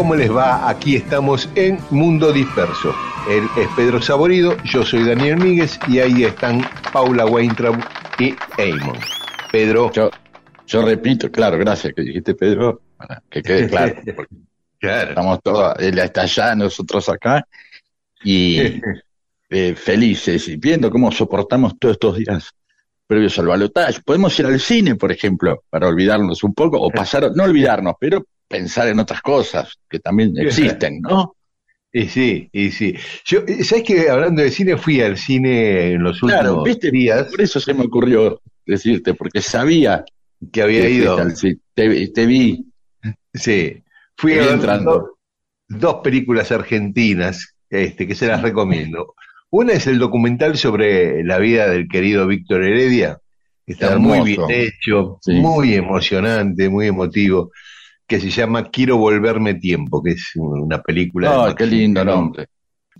¿Cómo les va? Aquí estamos en Mundo Disperso. Él es Pedro Saborido, yo soy Daniel Míguez y ahí están Paula Weintraub y Eamon. Pedro. Yo, yo repito, claro, gracias que dijiste Pedro, para que quede claro. Claro. Estamos todos, él está allá, nosotros acá, y eh, felices, y viendo cómo soportamos todos estos días previos al balotaje. Podemos ir al cine, por ejemplo, para olvidarnos un poco, o pasar, no olvidarnos, pero pensar en otras cosas que también existen, ¿no? Y sí, y sí. Yo, ¿sabes que hablando de cine fui al cine en los últimos viste, días por eso se me ocurrió decirte, porque sabía que había que ido? fuiste al cine. te, te vi, Sí, fui a entrando. dos, dos películas argentinas este, que se las recomiendo. Una es el documental sobre la vida del querido Víctor Heredia, que está Hermoso. muy bien hecho, Sí. muy emocionante, muy emotivo, que se llama Quiero volverme tiempo, que es una película Oh, qué lindo nombre.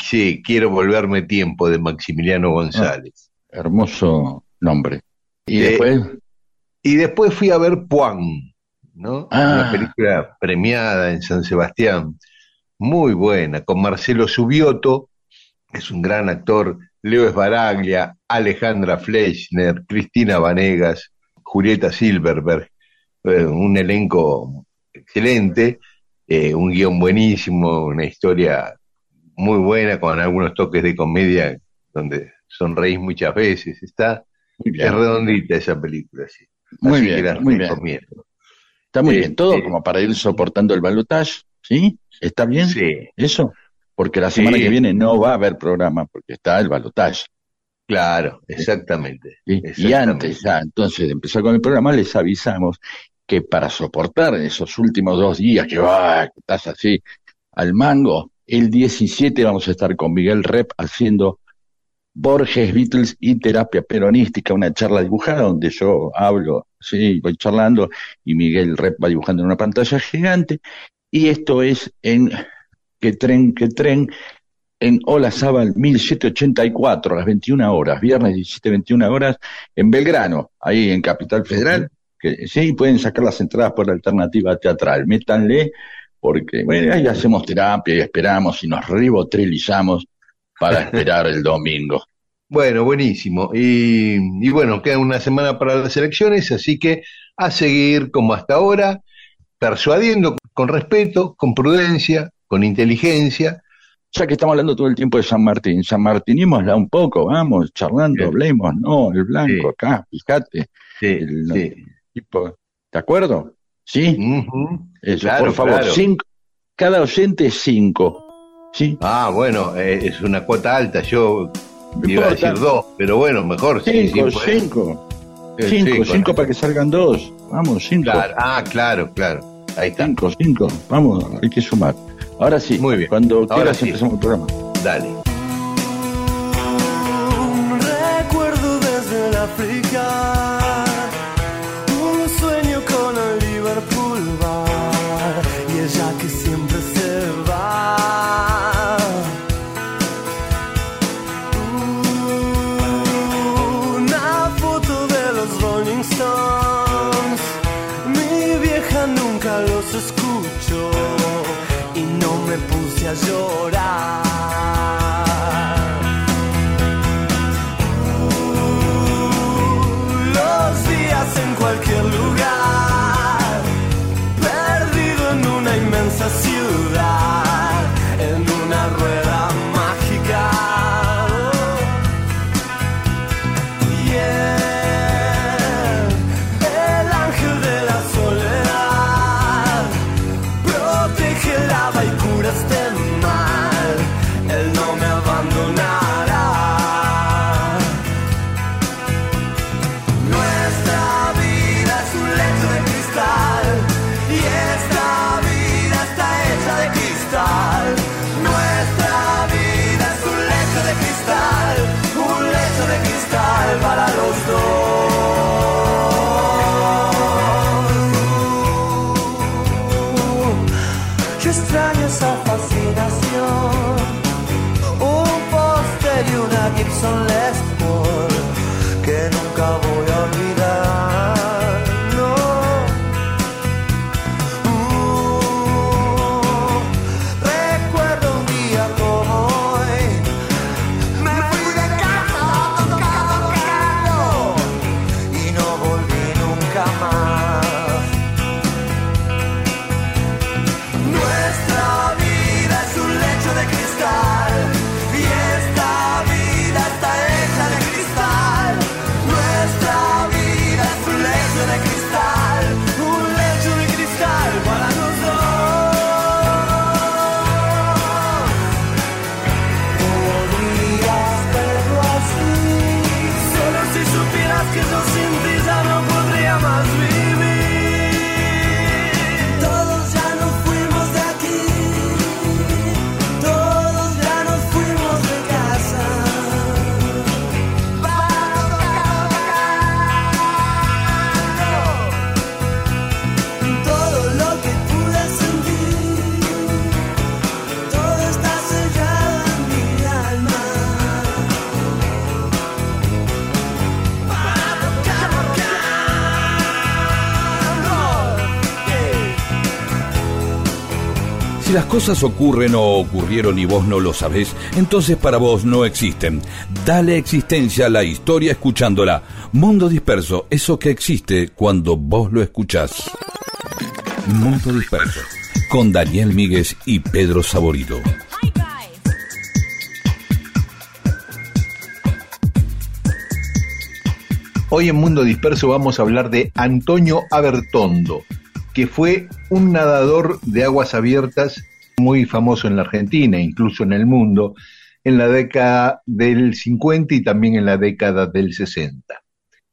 Sí, Quiero volverme tiempo de Maximiliano González. Hermoso nombre. Y Eh, después, Y después fui a ver Puan, ¿no? Ah. Una película premiada en San Sebastián, muy buena, con Marcelo Subioto, que es un gran actor, Leo Esbaraglia, Alejandra Fleischner, Cristina Vanegas, Julieta Silverberg, eh, un elenco excelente, eh, un guion buenísimo, una historia muy buena, con algunos toques de comedia donde sonreís muchas veces, está es redondita esa película, sí. muy Así bien, muy bien. Está muy Eh, bien. Todo eh, como para ir soportando el balotaje, ¿sí? ¿Está bien Sí, eso? Porque la semana Sí. que viene no va a haber programa porque está el balotaje. claro, exactamente. ¿sí? Y exactamente. antes ya, entonces de empezar con el programa, les avisamos que para soportar esos últimos dos días que, va, estás así al mango, el 17 vamos a estar con Miguel Rep haciendo Borges, Beatles y terapia peronística, una charla dibujada donde yo hablo, sí, voy charlando y Miguel Rep va dibujando en una pantalla gigante. Y esto es en que tren, que tren, en Ola Zabal 1784 a las 21 horas, viernes 17, 21 horas, en Belgrano, ahí en Capital Federal, que sí, pueden sacar las entradas por alternativa teatral, métanle, porque bueno, ahí hacemos terapia y esperamos y nos ribotrilizamos para esperar el domingo. Bueno, buenísimo. Y, y bueno, queda una semana para las elecciones, así que a seguir como hasta ahora, persuadiendo con respeto, con prudencia, con inteligencia. Ya que estamos hablando todo el tiempo de San Martín, San Martinémosla un poco, vamos, charlando, Sí. hablemos, no, el blanco Sí. acá, fíjate, Sí, El- sí. tipo, ¿de acuerdo? ¿Sí? Eso, Claro, por favor, claro. cinco, cada oyente cinco, ¿sí? Ah, bueno, eh, es una cuota alta, yo iba a decir dos, pero bueno, mejor sí, sí, Cinco, cinco, Eh, cinco, sí, con- cinco para que salgan dos, vamos, cinco, Claro, ah, claro, claro. Ahí está. cinco, cinco, vamos, hay que sumar. Ahora sí, Muy bien. cuando Ahora quieras sí. empezamos el programa. Dale. A llorar. Si las cosas ocurren o ocurrieron y vos no lo sabés, entonces para vos no existen. Dale existencia a la historia escuchándola. Mundo disperso, eso que existe cuando vos lo escuchás. Mundo disperso, con Daniel Míguez y Pedro Saborido. Hoy en Mundo Disperso vamos a hablar de Antonio Abertondo, que fue un nadador de aguas abiertas muy famoso en la Argentina, incluso en el mundo, en la década del 50 y también en la década del 60.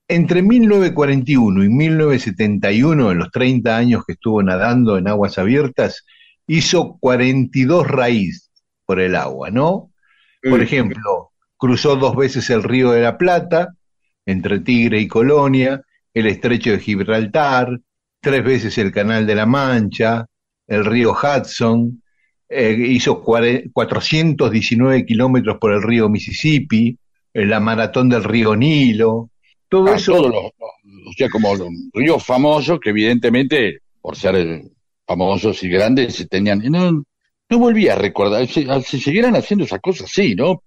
Entre 1941 y 1971, en los 30 años que estuvo nadando en aguas abiertas, hizo 42 raíz por el agua, ¿no? Por ejemplo, cruzó dos veces el río de la Plata, entre Tigre y Colonia, el estrecho de Gibraltar, tres veces el Canal de la Mancha, el río Hudson, eh, hizo 419 kilómetros por el río Mississippi, eh, la maratón del río Nilo, todo Ah, eso. todos los- o sea, como los ríos famosos que evidentemente, por ser eh, famosos y grandes, se tenían... No, no volví a recordar, se, se siguieran haciendo esas cosas, sí, ¿no?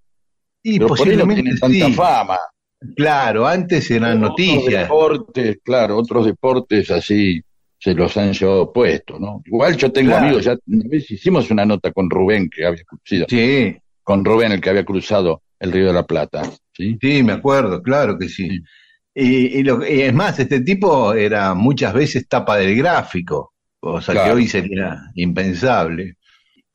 y Pero por ahí no posiblemente tienen tanta sí. fama. Claro, antes eran Otros noticias. deportes, claro, otros deportes así se los han llevado puestos, ¿no? Igual yo tengo Claro. amigos, ya una vez hicimos una nota con Rubén, que había cruzado, Sí, con Rubén, el que había cruzado el Río de la Plata, ¿sí? sí, me acuerdo, claro que sí. Sí. Y, y lo- y es más, este tipo era muchas veces tapa del gráfico, cosa que hoy sería impensable.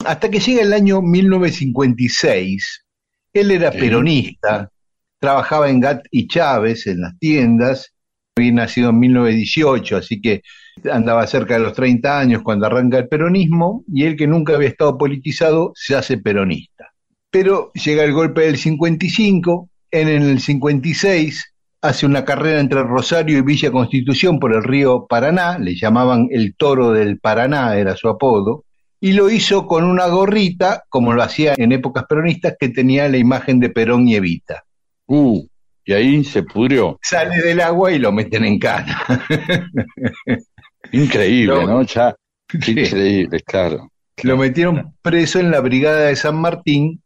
Hasta que llega el año 1956, él era Sí. peronista, trabajaba en Gat y Chávez en las tiendas, había nacido en 1918, así que andaba cerca de los 30 años cuando arranca el peronismo, y él que nunca había estado politizado se hace peronista. Pero llega el golpe del 55, él en el 56 hace una carrera entre Rosario y Villa Constitución por el río Paraná, le llamaban el toro del Paraná, era su apodo, y lo hizo con una gorrita, como lo hacía en épocas peronistas, que tenía la imagen de Perón y Evita. Uh, y ahí se pudrió. Sale del agua y lo meten en cana. Increíble, No. ¿no? Ya, increíble, claro. Lo metieron preso en la brigada de San Martín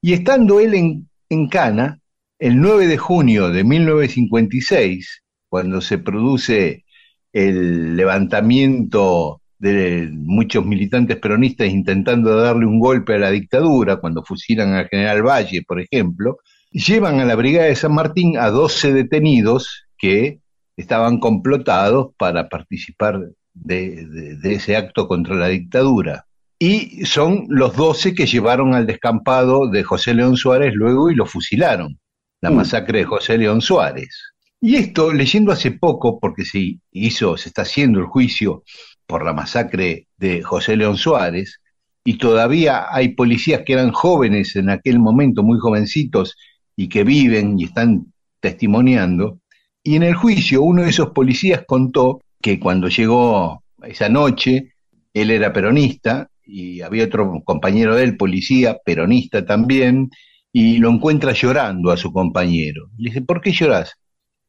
y estando él en, en Cana, el 9 de junio de 1956, cuando se produce el levantamiento de muchos militantes peronistas intentando darle un golpe a la dictadura, cuando fusilan al general Valle, por ejemplo, llevan a la brigada de San Martín a 12 detenidos que estaban complotados para participar de, de- de ese acto contra la dictadura. Y son los 12 que llevaron al descampado de José León Suárez luego y lo fusilaron, la Mm. masacre de José León Suárez. Y esto, leyendo hace poco, porque se hizo, se está haciendo el juicio por la masacre de José León Suárez, y todavía hay policías que eran jóvenes en aquel momento, muy jovencitos, y que viven y están testimoniando. Y en el juicio uno de esos policías contó que cuando llegó esa noche, él era peronista y había otro compañero de él, policía, peronista también, y lo encuentra llorando a su compañero. Le dice, ¿por qué llorás?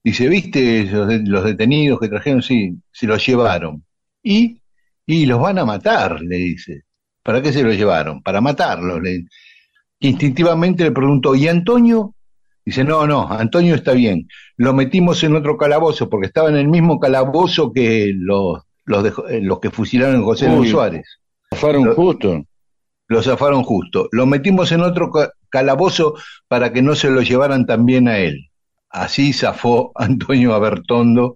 Dice, ¿viste los detenidos que trajeron? Sí, se los llevaron. ¿Y? Y los van a matar, le dice. ¿Para qué se los llevaron? Para matarlos. Le... Instintivamente le preguntó, ¿y Antonio? Dice, no, no, Antonio está bien. Lo metimos en otro calabozo porque estaba en el mismo calabozo que los, los, de- eh, los que fusilaron a José León Uy. Suárez. Fueron Lo- justo. Lo zafaron justo. Lo metimos en otro ca- calabozo para que no se lo llevaran también a él. Así zafó Antonio Abertondo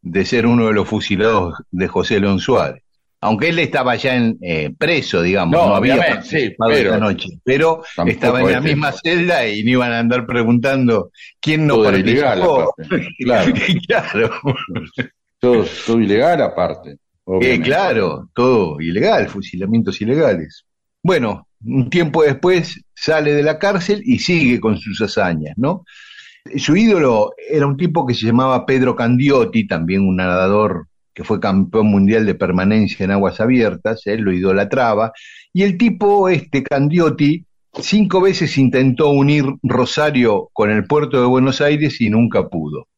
de ser uno de los fusilados de José León Suárez. Aunque él estaba ya en, eh, preso, digamos, No, no, había sí, pero- esa noche, pero estaba en la es- misma celda y no iban a andar preguntando quién no Todo ilegal, participó. aparte. Claro. claro. Todo, todo ilegal aparte. Eh, claro, todo ilegal, fusilamientos ilegales. Bueno, un tiempo después sale de la cárcel y sigue con sus hazañas, ¿no? Su ídolo era un tipo que se llamaba Pedro Candiotti, también un nadador que fue campeón mundial de permanencia en aguas abiertas, él lo idolatraba, y el tipo, este Candiotti, cinco veces intentó unir Rosario con el puerto de Buenos Aires y nunca pudo.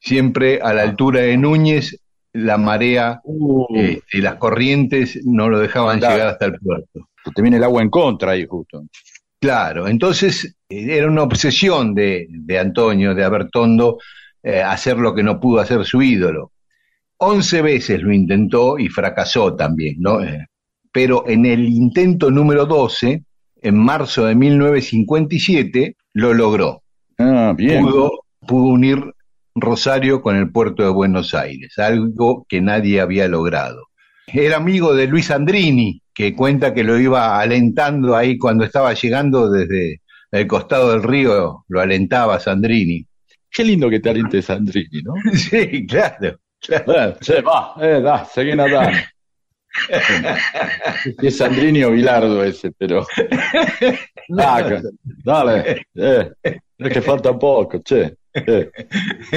Siempre a la altura de Núñez, la marea Uh, eh, y las corrientes no lo dejaban Claro. llegar hasta el puerto. te viene el agua en contra ahí justo. Claro, entonces eh, era una obsesión de, de Antonio, de Abertondo, eh, hacer lo que no pudo hacer su ídolo. Once veces lo intentó y fracasó también, ¿no? Eh, pero en el intento número 12, en marzo de 1957, lo logró. Ah, bien. Pudo, pudo unir Rosario con el puerto de Buenos Aires, algo que nadie había logrado. Era amigo de Luis Andrini, que cuenta que lo iba alentando ahí cuando estaba llegando desde el costado del río, lo alentaba Sandrini. Qué lindo que te aliente Sandrini, ¿no? Sí, claro. Claro. Sí, va, eh, da, seguí nadando. es Sandrini o Bilardo ese, pero. Dale, dale, eh, es que falta poco, che. eh.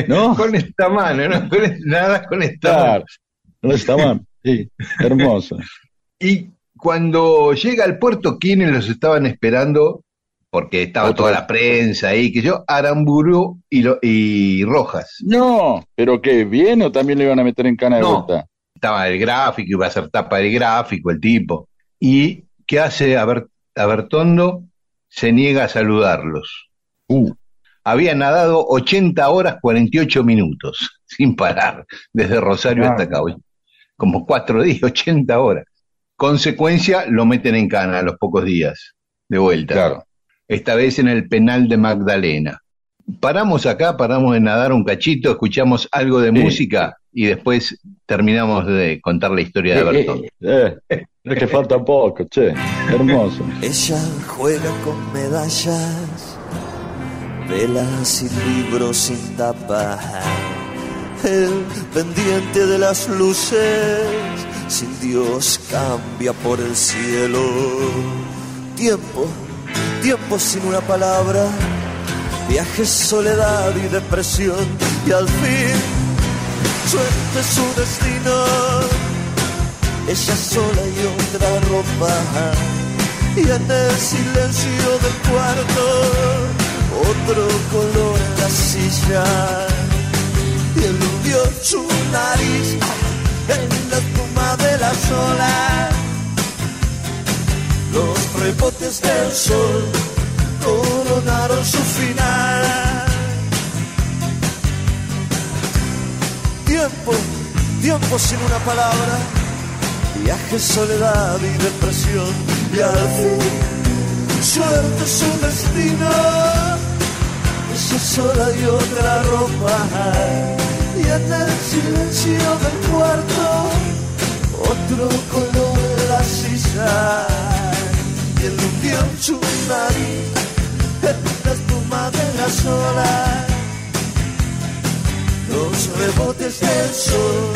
¿No? Con esta mano, ¿no? Con nada con esta mano. Claro, no está mal, sí, hermoso. Y cuando llega al puerto, ¿quiénes los estaban esperando? Porque estaba toda la prensa ahí, que yo, Aramburu y, lo- y Rojas. No, pero qué, ¿bien o también le iban a meter en cana de No. vuelta? Estaba el gráfico, iba a ser tapa del gráfico, el tipo. ¿Y qué hace Aber- Abertondo? Se niega a saludarlos. Uh, Había nadado 80 horas 48 minutos, sin parar, desde Rosario Ah. hasta acá. hoy. Como cuatro días, 80 horas. Consecuencia, lo meten en cana a los pocos días, de vuelta. claro. Esta vez en el penal de Magdalena. Paramos acá, paramos de nadar un cachito, escuchamos algo de Sí. música y después terminamos de contar la historia de Eh, Bertón. eh, eh, es que falta poco, che, hermoso. Ella juega con medallas, velas y libros sin tapa. El pendiente de las luces, sin Dios cambia por el cielo. Tiempo, tiempo sin una palabra, viajes, soledad y depresión. Y al fin, suerte su destino ella sola y otra ropa. Y en el silencio del cuarto, otro color en la silla. Y hundió su nariz en la espuma de las olas. Rebotes del sol coronaron su final. Tiempo, tiempo sin una palabra, viaje, soledad y depresión. Y al fin, suerte su destino, esa sola y otra ropa. Y en el silencio del cuarto, otro color en la sisa. Y su nariz en la espuma de las olas. Los rebotes del sol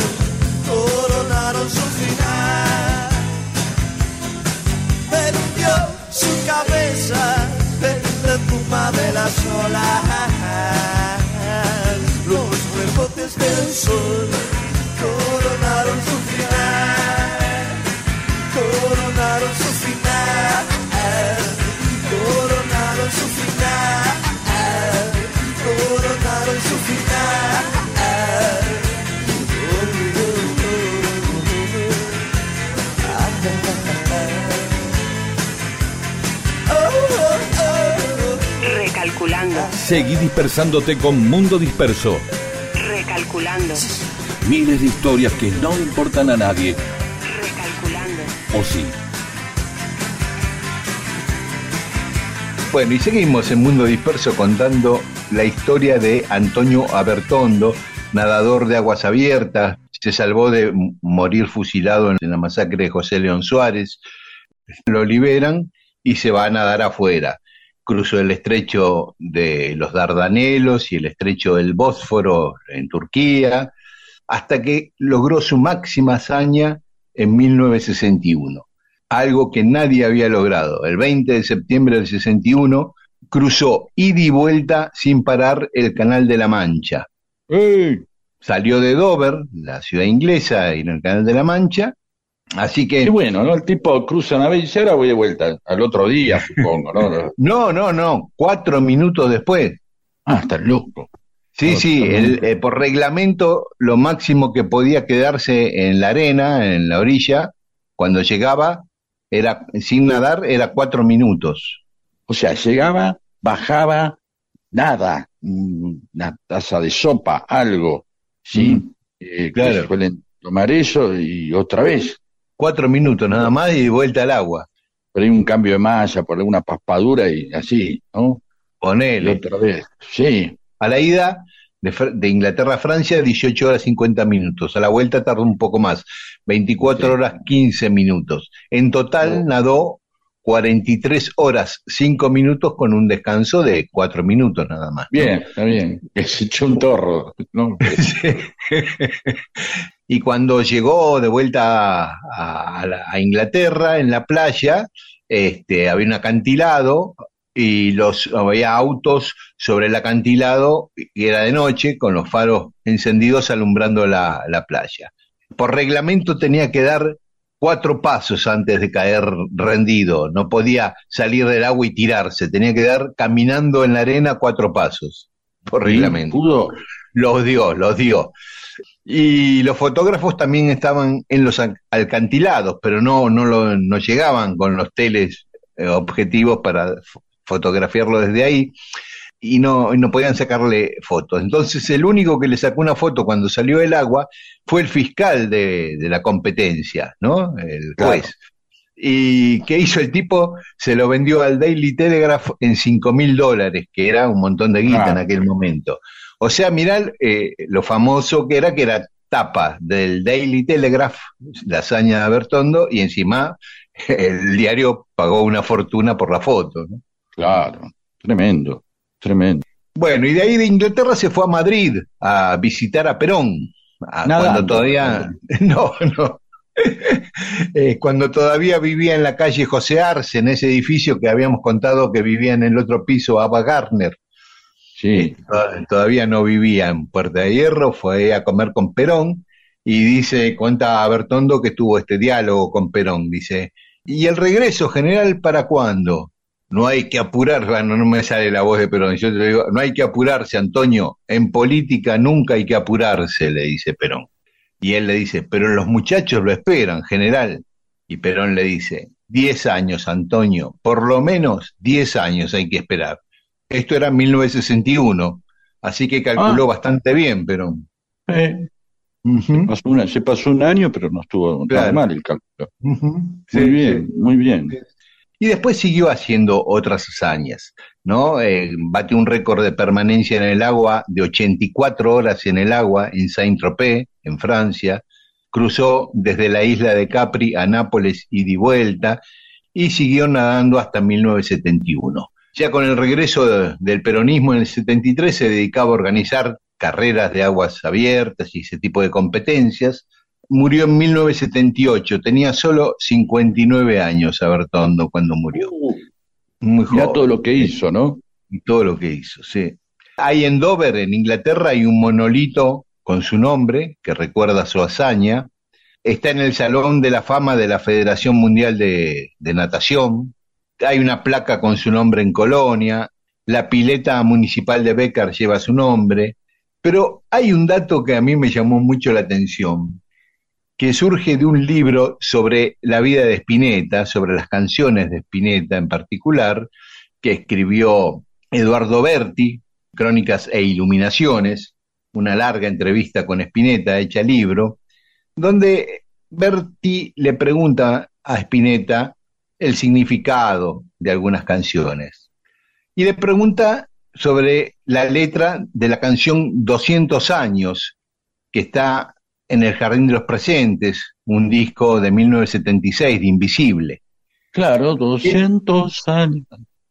coronaron su final. Perdió su cabeza en la espuma de las olas. Los rebotes del sol coronaron Seguí dispersándote con Mundo Disperso. recalculando, Miles de historias que no importan a nadie. recalculando. ¿O sí? Bueno, y seguimos en Mundo Disperso contando la historia de Antonio Abertondo, nadador de aguas abiertas, se salvó de morir fusilado en la masacre de José León Suárez, lo liberan y se va a nadar afuera. Cruzó el estrecho de los Dardanelos y el estrecho del Bósforo en Turquía, hasta que logró su máxima hazaña en 1961 algo que nadie había logrado. El 20 de septiembre del 61 cruzó ida y vuelta sin parar el Canal de la Mancha. ¡Ey! Salió de Dover, la ciudad inglesa, y en el Canal de la Mancha. Así que, Y bueno, ¿no? El tipo cruza una vez y dice, ahora voy de vuelta, al otro día, supongo, ¿no? no, no, no, cuatro minutos después. Ah, está loco. Sí, No, sí, el- eh, por reglamento lo máximo que podía quedarse en la arena, en la orilla, cuando llegaba, era sin nadar, era cuatro minutos. O sea, llegaba, bajaba, nada, una taza de sopa, algo, ¿sí? Mm, Eh, claro. que suelen tomar eso y otra vez. Cuatro minutos nada más y vuelta al agua. Pero hay un cambio de malla por alguna paspadura y así, ¿no? Ponele. otra vez. Sí, A la ida de, de Inglaterra a Francia, 18 horas 50 minutos. A la vuelta tardó un poco más, 24 Sí. horas 15 minutos. En total Oh. nadó 43 horas 5 minutos con un descanso de 4 minutos nada más. ¿no? bien, está bien. Se echó un torro, ¿no? Sí. Y cuando llegó de vuelta a, a la- a Inglaterra, en la playa, este, había un acantilado y los, había autos sobre el acantilado y era de noche con los faros encendidos alumbrando la, la playa. Por reglamento tenía que dar cuatro pasos antes de caer rendido, no podía salir del agua y tirarse, tenía que dar caminando en la arena cuatro pasos, por reglamento. Pudo, Los dio, los dio. Y los fotógrafos también estaban en los al- alcantilados, pero no, no, lo, no llegaban con los teles eh, objetivos para fo- fotografiarlo desde ahí y no, y no podían sacarle fotos. Entonces el único que le sacó una foto cuando salió del agua fue el fiscal de, de la competencia, ¿no? El Claro. juez. ¿Y qué hizo el tipo? Se lo vendió al Daily Telegraph en cinco mil dólares, que era un montón de guita Ah. en aquel momento. O sea, mirá eh, lo famoso que era, que era tapa del Daily Telegraph, la hazaña de Bertondo, y encima el diario pagó una fortuna por la foto. ¿no? claro, tremendo, tremendo. Bueno, y de ahí de Inglaterra se fue a Madrid a visitar a Perón, a- cuando todavía... No, no. Eh, cuando todavía vivía en la calle José Arce, en ese edificio que habíamos contado que vivía en el otro piso Ava Gardner. Sí, To- todavía no vivía en Puerta de Hierro, fue a comer con Perón y dice, cuenta Bertondo que tuvo este diálogo con Perón, dice, ¿y el regreso general para cuándo? No hay que apurar, bueno, no me sale la voz de Perón, yo te digo, no hay que apurarse, Antonio, en política nunca hay que apurarse, le dice Perón. Y él le dice, pero los muchachos lo esperan, general. Y Perón le dice, 10 años, Antonio, por lo menos 10 años hay que esperar. Esto era 1961, así que calculó Ah. bastante bien, pero... Eh, Ujú, pasó una- se pasó un año, pero no estuvo Claro. tan mal el cálculo. Muy sí, bien, sí. muy bien. Y después siguió haciendo otras hazañas, ¿no? Eh, batió un récord de permanencia en el agua de 84 horas en el agua en Saint-Tropez, en Francia. Cruzó desde la isla de Capri a Nápoles y de vuelta y siguió nadando hasta 1971. Ya con el regreso de- del peronismo en el 73 se dedicaba a organizar carreras de aguas abiertas y ese tipo de competencias. Murió en 1978, tenía solo 59 años Abertondo cuando murió. Muy Mirá joven. todo lo que hizo, ¿no? Y todo lo que hizo, sí. Hay en Dover, en Inglaterra, hay un monolito con su nombre que recuerda su hazaña. Está en el Salón de la Fama de la Federación Mundial de, de Natación. Hay una placa con su nombre en Colonia. La pileta municipal de Becker lleva su nombre. Pero hay un dato que a mí me llamó mucho la atención, que surge de un libro sobre la vida de Spinetta, sobre las canciones de Spinetta en particular, que escribió Eduardo Berti, Crónicas e Iluminaciones, una larga entrevista con Spinetta hecha libro, donde Berti le pregunta a Spinetta el significado de algunas canciones. Y le pregunta sobre la letra de la canción 200 años, que está en el Jardín de los Presentes, un disco de 1976 de Invisible. Claro, 200 años.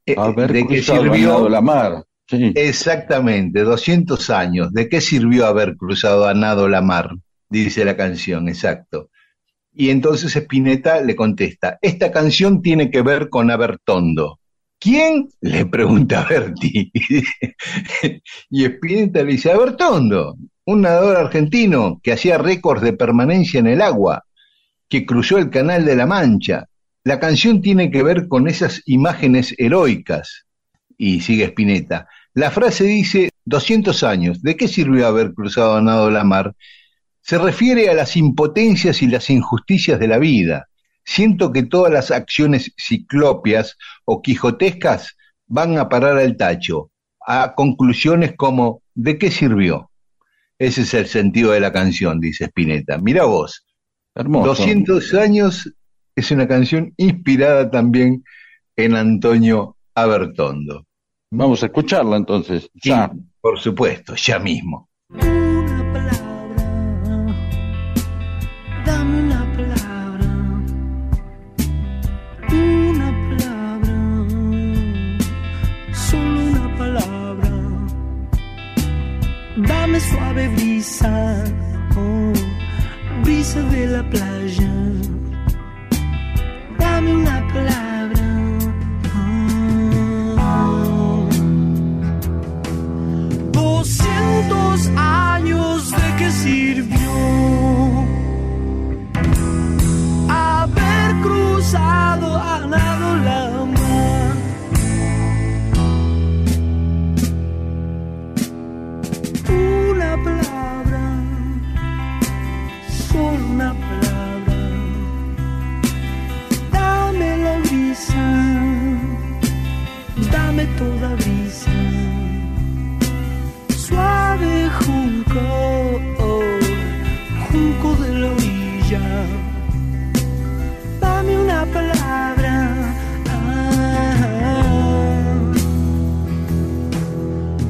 Eh, de cruzado sirvió la mar. Sí. Exactamente, 200 años. ¿De qué sirvió haber cruzado a nado la mar? Dice la canción, exacto. Y entonces Spinetta le contesta, esta canción tiene que ver con Abertondo. ¿Quién? Le pregunta Berti. y Spinetta le dice, Abertondo, un nadador argentino que hacía récords de permanencia en el agua, que cruzó el Canal de la Mancha. La canción tiene que ver con esas imágenes heroicas. Y sigue Spinetta. La frase dice 200 años. ¿De qué sirvió haber cruzado a nado la mar? Se refiere a las impotencias y las injusticias de la vida. Siento que todas las acciones ciclopias o quijotescas van a parar al tacho, a conclusiones como ¿de qué sirvió? Ese es el sentido de la canción, dice Spinetta. Mira vos, Hermoso. 200 años es una canción inspirada también en Antonio Abertondo. Vamos a escucharla entonces. Sí, Ya. por supuesto, ya mismo. Brisa, oh, brisa de la playa. Dame una palabra. oh. Doscientos años de qué sirvió haber cruzado a nado la toda brisa suave junco, oh, junco de la orilla. Dame una palabra.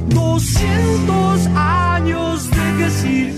Doscientos años de que sirvió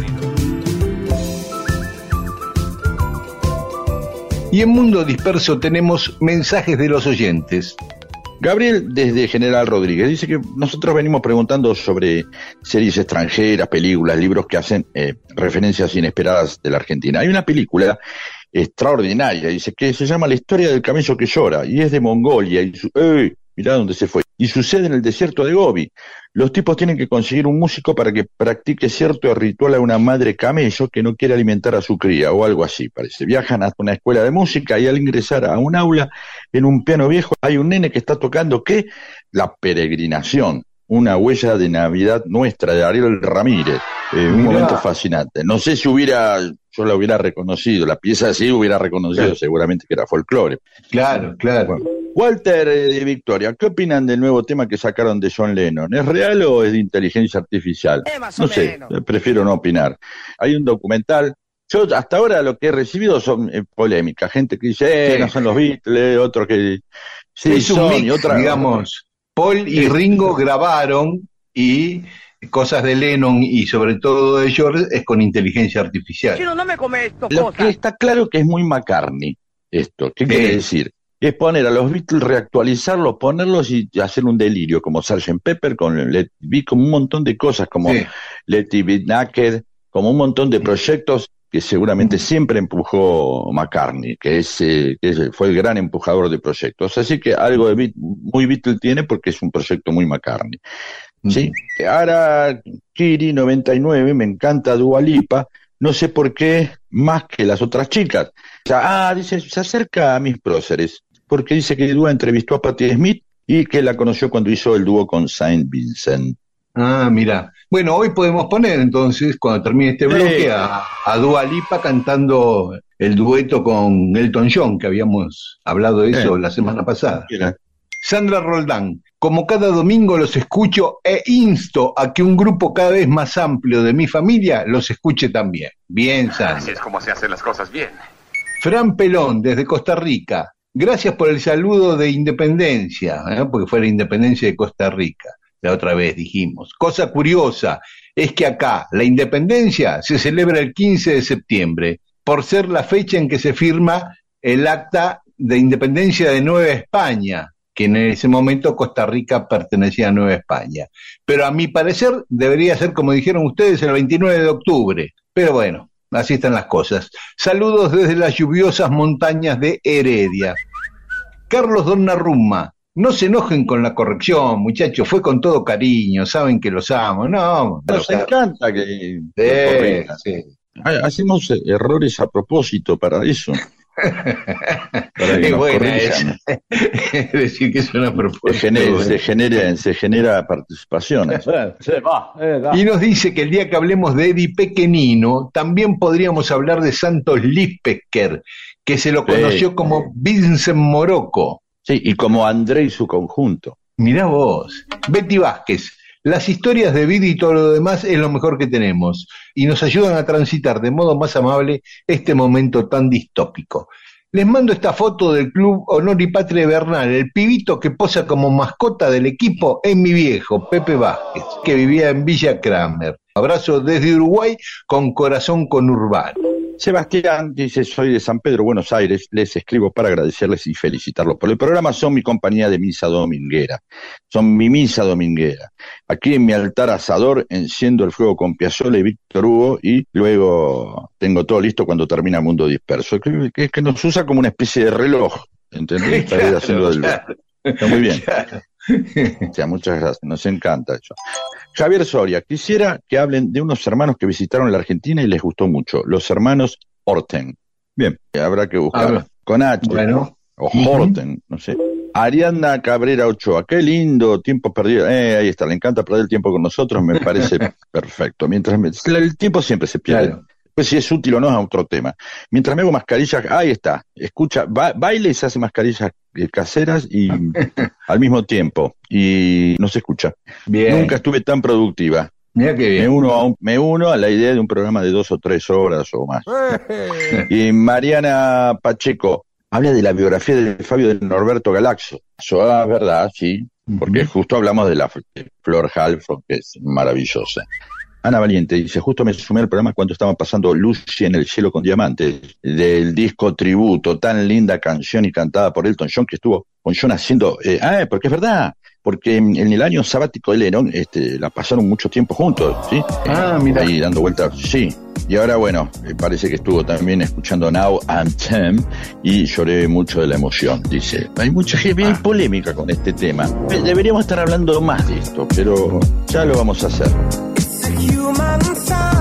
Y en Mundo Disperso tenemos mensajes de los oyentes. Gabriel, desde General Rodríguez, dice que nosotros venimos preguntando sobre series extranjeras, películas, libros que hacen eh, referencias inesperadas de la Argentina. Hay una película extraordinaria, dice que se llama La historia del camello que llora, y es de Mongolia. Y su-. Mirá dónde se fue. Y sucede en el desierto de Gobi. Los tipos tienen que conseguir un músico para que practique cierto ritual a una madre camello que no quiere alimentar a su cría o algo así, parece. Viajan hasta una escuela de música y al ingresar a un aula en un piano viejo hay un nene que está tocando ¿qué? La peregrinación, una huella de Navidad nuestra de Ariel Ramírez. Eh, un Mirá. momento fascinante. No sé si hubiera, yo la hubiera reconocido, la pieza sí hubiera reconocido Claro. seguramente que era folclore. Claro, claro. Bueno. Walter eh, de Victoria, ¿qué opinan del nuevo tema que sacaron de John Lennon? ¿Es real o es de inteligencia artificial? no sé, eh, prefiero no opinar. Hay un documental. Yo hasta ahora lo que he recibido son eh, polémicas, gente que dice, eh, Sí. no son los Beatles, otros que sí es un mix, y otra, digamos. Paul y. Ringo grabaron y cosas de Lennon y sobre todo de George es con inteligencia artificial. no me come esto, Lo que está claro que es muy McCartney esto. ¿Qué quiere decir? Es poner a los Beatles, reactualizarlos, ponerlos y hacer un delirio, como Sgt. Pepper, con Let Be, como un montón de cosas, como Sí. Let It Be Naked, como un montón de proyectos que seguramente siempre empujó McCartney, que, es, eh, que fue el gran empujador de proyectos. Así que algo de Beat- muy Beatle tiene porque es un proyecto muy McCartney. ¿sí? Ahora, Kiri 99, me encanta Dua Lipa, no sé por qué más que las otras chicas. O sea, ah, dice, se acerca a mis próceres, porque dice que Dua entrevistó a Patti Smith y que la conoció cuando hizo el dúo con Saint Vincent. Ah, mira. Bueno, hoy podemos poner entonces, cuando termine este bloque, a, a Dua Lipa cantando el dueto con Elton John, que habíamos hablado de eso la semana pasada. Mira, Sandra Roldán, como cada domingo los escucho e insto a que un grupo cada vez más amplio de mi familia los escuche también. Bien, Sandra. es como se hacen las cosas bien. Fran Pelón, desde Costa Rica. Gracias por el saludo de independencia, ¿eh? porque fue la independencia de Costa Rica. La otra vez dijimos. Cosa curiosa es que acá la independencia se celebra el 15 de septiembre, por ser la fecha en que se firma el acta de independencia de Nueva España, que en ese momento Costa Rica pertenecía a Nueva España. Pero a mi parecer debería ser, como dijeron ustedes, el 29 de octubre. Pero bueno, así están las cosas. Saludos desde las lluviosas montañas de Heredia. Carlos Donnarumma, no se enojen con la corrección, muchachos, fue con todo cariño, saben que los amo. No, nos pero- encanta que Sí, Hacemos errores a propósito para eso. Es buena. Es decir, que es una Se propuesta. genera, se genera, se genera participación. Y nos dice que el día que hablemos de Eddie Pequenino, también podríamos hablar de Santos Lipecker, que se lo Sí. conoció como Vincent Morocco. Sí, y como André y su conjunto. Mirá vos. Betty Vázquez. Las historias de vida y todo lo demás es lo mejor que tenemos y nos ayudan a transitar de modo más amable este momento tan distópico. Les mando esta foto del Club Honor y Patria Bernal, el pibito que posa como mascota del equipo es mi viejo, Pepe Vázquez, que vivía en Villa Kramer. Abrazo desde Uruguay con corazón conurbano. Sebastián dice, soy de San Pedro, Buenos Aires, les escribo para agradecerles y felicitarlos por el programa, son mi compañía de misa dominguera, son mi misa dominguera. Aquí en mi altar asador enciendo el fuego con Piazzolla y Víctor Hugo y luego tengo todo listo cuando termina Mundo Disperso, que, que, que nos usa como una especie de reloj, ¿entendés? Claro, haciendo del- claro. Está muy bien. O sea, muchas gracias, nos encanta eso. Javier Soria, quisiera que hablen de unos hermanos que visitaron la Argentina y les gustó mucho, los hermanos Horten. Bien, habrá que buscar con H Bueno, o Horten, no sé. Ariana Cabrera Ochoa, qué lindo tiempo perdido. Eh, ahí está, le encanta perder el tiempo con nosotros, me parece perfecto. Mientras me- el tiempo siempre se pierde. claro. Después si es útil o no es otro tema. Mientras me hago mascarillas, ahí está, escucha, ba baile y se hace mascarillas eh, caseras y al mismo tiempo, y no se escucha. Bien. Nunca estuve tan productiva. Mira qué Me bien. uno, a un- me uno a la idea de un programa de dos o tres horas o más. Y Mariana Pacheco habla de la biografía de Fabio de Norberto Galaxo. Eso es verdad, sí, porque justo hablamos de la Flor Halfon, que es maravillosa. Ana Valiente dice, justo me sumé al programa cuando estaban pasando Lucy en el cielo con diamantes, del disco Tributo, tan linda canción y cantada por Elton John que estuvo con John haciendo, eh, ah, porque es verdad, porque en, en el año sabático de Lennon este, la pasaron mucho tiempo juntos, ¿sí? Ah, mira. Ahí dando vueltas, sí. Y ahora, bueno, eh, parece que estuvo también escuchando Now Anthem y lloré mucho de la emoción, dice. Hay mucha gente, hay polémica con este tema. Deberíamos estar hablando más de esto, pero ya lo vamos a hacer. human sound.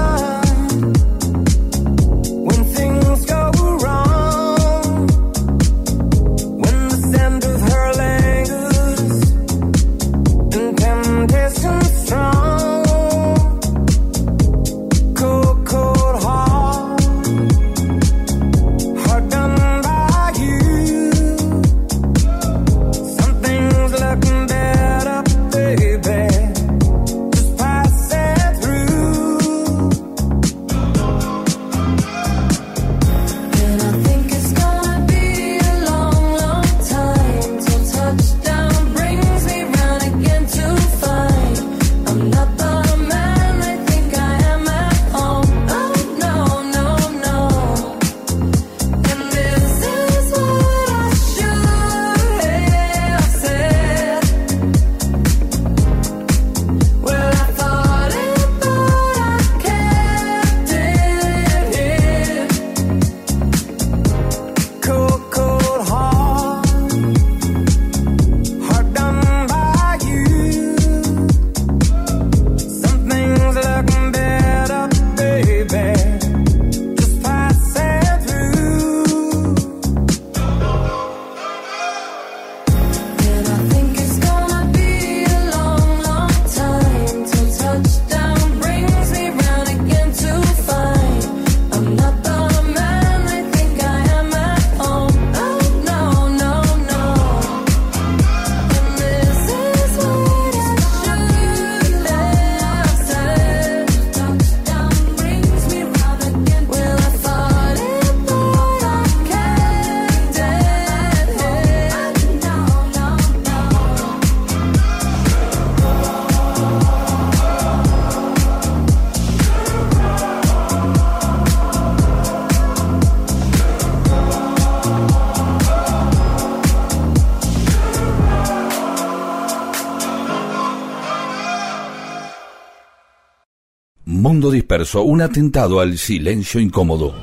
Un atentado al silencio incómodo.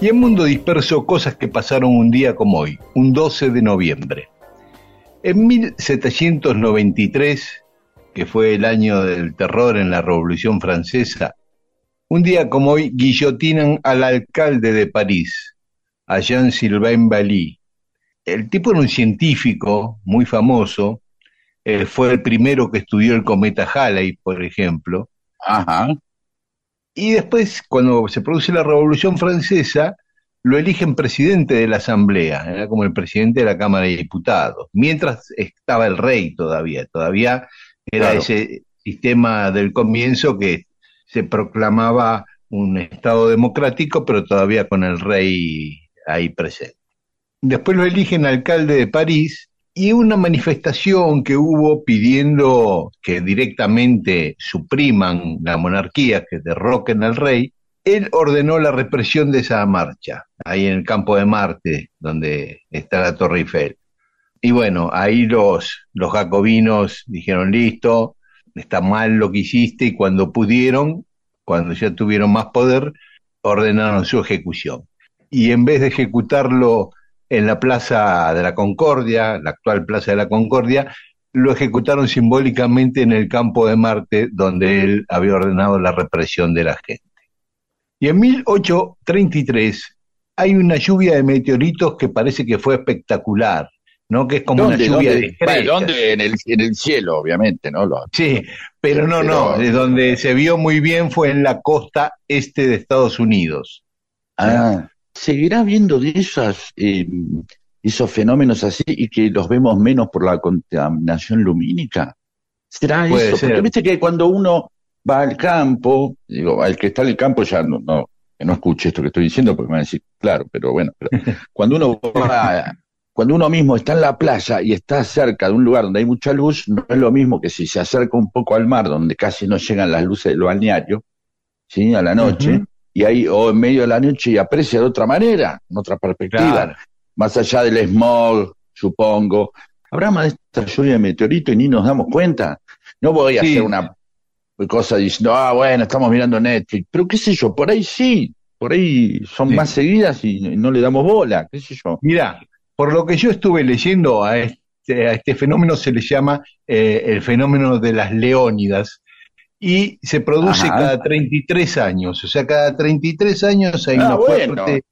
Y en Mundo Disperso, cosas que pasaron un día como hoy, un 12 de noviembre. En 1793, que fue el año del terror en la Revolución Francesa, un día como hoy guillotinan al alcalde de París, a Jean-Sylvain Bally. El tipo era un científico muy famoso, eh, fue el primero que estudió el cometa Halley, por ejemplo, Ajá. y después, cuando se produce la Revolución Francesa, lo eligen presidente de la Asamblea, era como el presidente de la Cámara de Diputados, mientras estaba el rey todavía, todavía era Claro. ese sistema del comienzo que se proclamaba un Estado democrático, pero todavía con el rey ahí presente. Después lo eligen alcalde de París y una manifestación que hubo pidiendo que directamente supriman la monarquía, que derroquen al rey, él ordenó la represión de esa marcha, ahí en el campo de Marte, donde está la Torre Eiffel. Y bueno, ahí los, los jacobinos dijeron, listo, está mal lo que hiciste, y cuando pudieron, cuando ya tuvieron más poder, ordenaron su ejecución. Y en vez de ejecutarlo en la Plaza de la Concordia, la actual Plaza de la Concordia, lo ejecutaron simbólicamente en el campo de Marte, donde él había ordenado la represión de la gente. Y en 1833 hay una lluvia de meteoritos que parece que fue espectacular. ¿no? Que es como una ¿Dónde, lluvia dónde? discreta. Bueno, ¿dónde? En el, en el cielo, obviamente, ¿no? Lo- Sí, pero no, no, de donde se vio muy bien fue en la costa este de Estados Unidos. Ah, ¿seguirá habiendo de esas, eh, esos fenómenos así y que los vemos menos por la contaminación lumínica? ¿Será Puede eso? ser. Porque viste que cuando uno va al campo, digo, al que está en el campo ya no, no, que no escuche esto que estoy diciendo porque me van a decir, claro, pero bueno, pero cuando uno va, cuando uno mismo está en la playa y está cerca de un lugar donde hay mucha luz, no es lo mismo que si se acerca un poco al mar donde casi no llegan las luces del balneario, ¿sí? A la noche. Y ahí, o en medio de la noche y aprecia de otra manera, en otra perspectiva, Claro. más allá del smog, supongo. Habrá más de esta lluvia de meteorito y ni nos damos cuenta. No voy a Sí. hacer una cosa diciendo, ah, bueno, estamos mirando Netflix, pero qué sé yo, por ahí sí, por ahí son Sí. más seguidas y no le damos bola, qué sé yo. Mira, por lo que yo estuve leyendo a este, a este fenómeno se le llama eh, el fenómeno de las leónidas y se produce Ajá. cada 33 años, o sea, cada 33 años hay Ah, una bueno. fuerte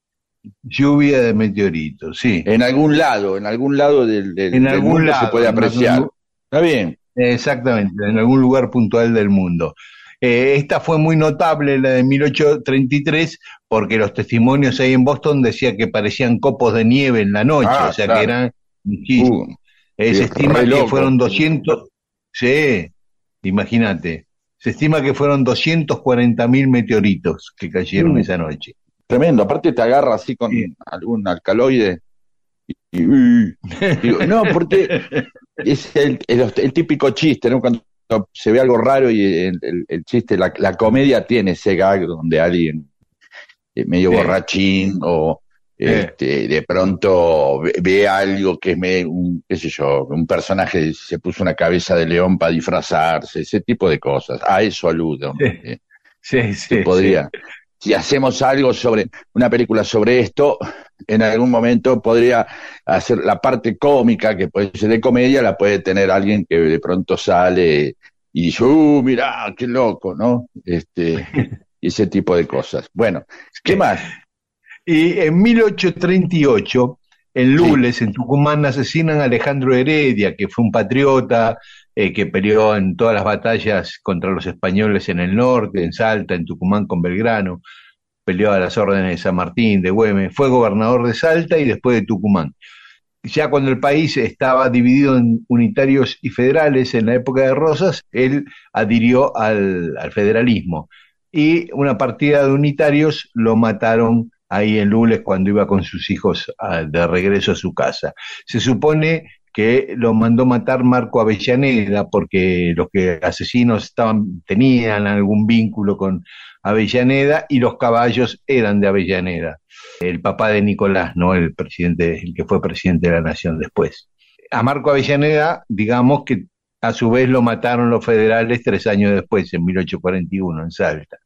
lluvia de meteoritos, sí. En algún lado, en algún lado del, del- En del algún mundo se lado, puede en apreciar. algún- Está bien. Exactamente, en algún lugar puntual del mundo. Eh, esta fue muy notable, la de 1833, porque los testimonios ahí en Boston decían que parecían copos de nieve en la noche, Ah, o sea claro. que eran muchísimos. Uh, Eh, se estima que fueron 200, sí, imagínate, se estima que fueron 240 mil meteoritos que cayeron Mm. esa noche. tremendo. Aparte te agarra así con Sí. algún alcaloide. Y, y-. Digo, no, porque es el, el- el típico chiste, ¿no? Cuando se ve algo raro y el, chiste, la, la comedia tiene ese gag donde alguien eh, medio Sí. borrachín o este, de pronto ve, ve algo que es me- un, qué sé yo, un personaje se puso una cabeza de león para disfrazarse, ese tipo de cosas. A eso aludo. Sí. Eh, Sí, sí, podría. Si hacemos algo sobre una película sobre esto, en algún momento podría hacer la parte cómica, que puede ser de comedia, la puede tener alguien que de pronto sale y dice, ¡uh, mirá, qué loco! ¿no? Este, ese tipo de cosas. Bueno, ¿qué más? Y en 1838, en Lules, en Tucumán, asesinan a Alejandro Heredia, que fue un patriota eh, que peleó en todas las batallas contra los españoles en el norte, en Salta, en Tucumán con Belgrano, peleó a las órdenes de San Martín, de Güemes, fue gobernador de Salta y después de Tucumán. Ya cuando el país estaba dividido en unitarios y federales en la época de Rosas, él adhirió al, al federalismo. Y una partida de unitarios lo mataron ahí en Lules cuando iba con sus hijos a- de regreso a su casa. Se supone que lo mandó matar Marco Avellaneda porque los que asesinos estaban tenían algún vínculo con Avellaneda y los caballos eran de Avellaneda, el papá de Nicolás, no el presidente, el que fue presidente de la nación después. A Marco Avellaneda, digamos que a su vez lo mataron los federales tres años después, en 1841, en Salta.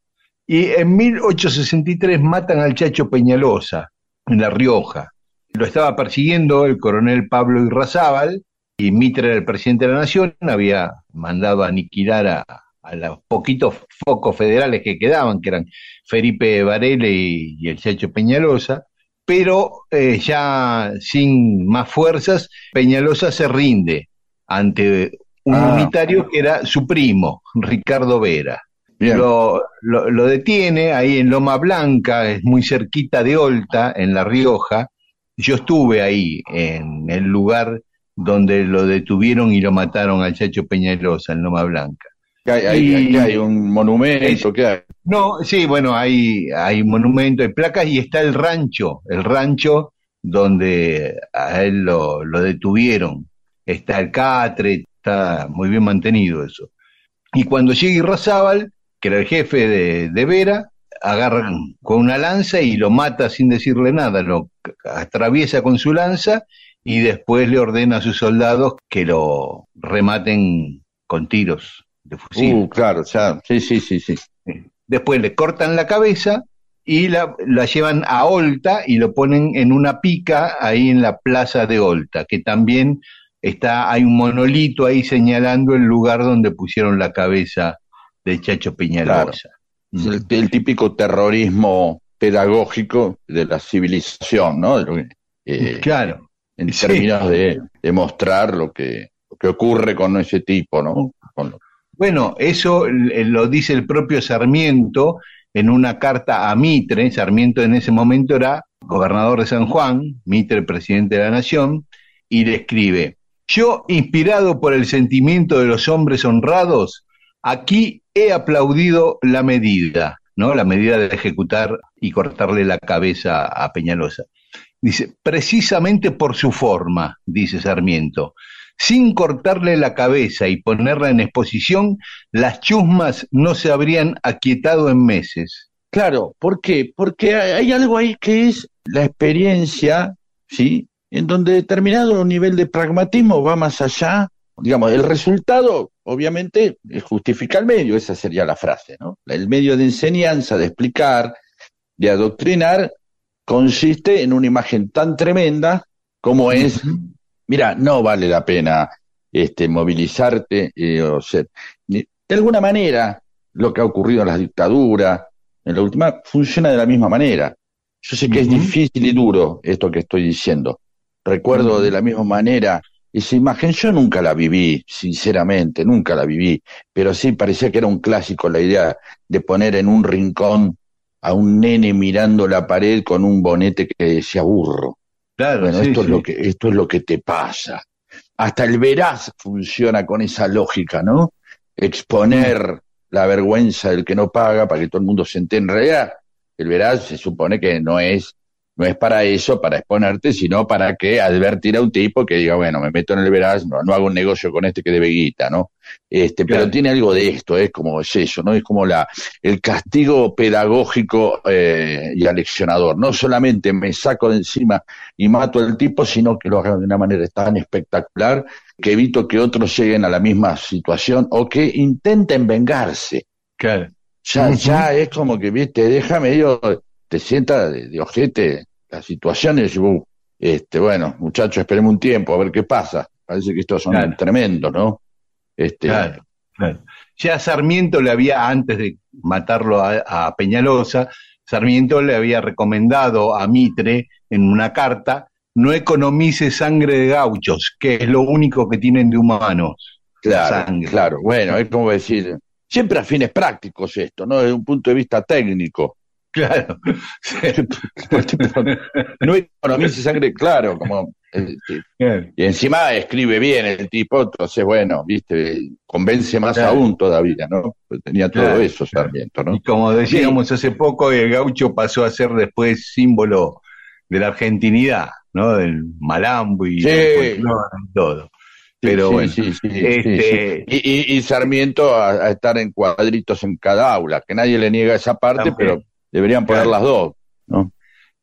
Y en 1863 matan al Chacho Peñalosa, en La Rioja. Lo estaba persiguiendo el coronel Pablo Irrazábal, y Mitre era el presidente de la Nación, había mandado a aniquilar a, a los poquitos focos federales que quedaban, que eran Felipe Varela y, y el Chacho Peñalosa, pero eh, ya sin más fuerzas, Peñalosa se rinde ante un Ah. unitario que era su primo, Ricardo Vera. Lo, lo, lo detiene ahí en Loma Blanca, es muy cerquita de Olta, en La Rioja. Yo estuve ahí, en el lugar donde lo detuvieron y lo mataron al Chacho Peñalosa, en Loma Blanca. ¿Qué hay? ¿Un monumento? ¿Qué hay? No, sí, bueno, hay, hay monumentos, hay placas y está el rancho, el rancho donde a él lo, lo detuvieron. Está el catre, está muy bien mantenido eso. Y cuando llega Irrazábal, que era el jefe de, de Vera, agarran con una lanza y lo mata sin decirle nada, lo atraviesa con su lanza y después le ordena a sus soldados que lo rematen con tiros de fusil. Uh, claro, ya. Sí, sí, sí, sí. Después le cortan la cabeza y la, la llevan a Olta y lo ponen en una pica ahí en la plaza de Olta, que también está, hay un monolito ahí señalando el lugar donde pusieron la cabeza de Chacho Peñalosa. Es el, el típico terrorismo pedagógico de la civilización, ¿no? De lo que, eh, Claro. en Sí. términos de, de mostrar lo que, lo que ocurre con ese tipo, ¿no? Con lo- Bueno, eso eh, lo dice el propio Sarmiento en una carta a Mitre. Sarmiento en ese momento era gobernador de San Juan, Mitre presidente de la nación, y le escribe, yo, inspirado por el sentimiento de los hombres honrados, aquí he aplaudido la medida, ¿no? La medida de ejecutar y cortarle la cabeza a Peñalosa. Dice, precisamente por su forma, dice Sarmiento, sin cortarle la cabeza y ponerla en exposición, las chusmas no se habrían aquietado en meses. Claro, ¿por qué? Porque hay algo ahí que es la experiencia, ¿sí? En donde determinado nivel de pragmatismo va más allá. Digamos, el resultado, obviamente, justifica el medio, esa sería la frase, ¿no? El medio de enseñanza, de explicar, de adoctrinar, consiste en una imagen tan tremenda como es, mira, no vale la pena este, movilizarte eh, o ser. De alguna manera, lo que ha ocurrido en las dictaduras, en la última, funciona de la misma manera. Yo sé que es difícil y duro esto que estoy diciendo. Recuerdo de la misma manera esa imagen, yo nunca la viví, sinceramente, nunca la viví, pero sí parecía que era un clásico la idea de poner en un rincón a un nene mirando la pared con un bonete que decía burro. Claro, Bueno, sí, esto, sí. Es lo que, esto es lo que te pasa. Hasta el veraz funciona con esa lógica, ¿no? Exponer la vergüenza del que no paga para que todo el mundo se entere. En realidad, el veraz se supone que no es, no es para eso, para exponerte, sino para que advertir a un tipo que diga, bueno, me meto en el veraz, no, no hago un negocio con este que debe guita, ¿no? Este, Claro. pero tiene algo de esto, es como es eso, ¿no? Es como la, el castigo pedagógico eh, y aleccionador. No solamente me saco de encima y mato al tipo, sino que lo hago de una manera tan espectacular que evito que otros lleguen a la misma situación o que intenten vengarse. Claro. Ya, ya es como que, viste, deja medio, te sienta de, de ojete la situación y "Uh, este, bueno, muchachos, esperemos un tiempo a ver qué pasa. Parece que estos son Claro. tremendos, ¿no? Este, Claro, claro. Ya Sarmiento le había, antes de matarlo a, a Peñalosa, Sarmiento le había recomendado a Mitre en una carta, no economice sangre de gauchos, que es lo único que tienen de humanos. Claro, sangre. claro. Bueno, es como decir, siempre a fines prácticos esto, ¿no? Desde un punto de vista técnico. Claro. no economice sangre, claro, como este, Claro. y encima escribe bien el tipo, entonces bueno, viste, convence más Claro. aún todavía, ¿no? Pues tenía todo Claro, eso. Sarmiento, ¿no? Y como decíamos hace poco, el gaucho pasó a ser después símbolo de la argentinidad, ¿no? Del malambo y Sí. todo. Pero Sí, bueno, sí, sí, sí, este-. Y, y- y Sarmiento a, a estar en cuadritos en cada aula, que nadie le niega esa parte, También. pero deberían poner Claro. las dos, ¿no?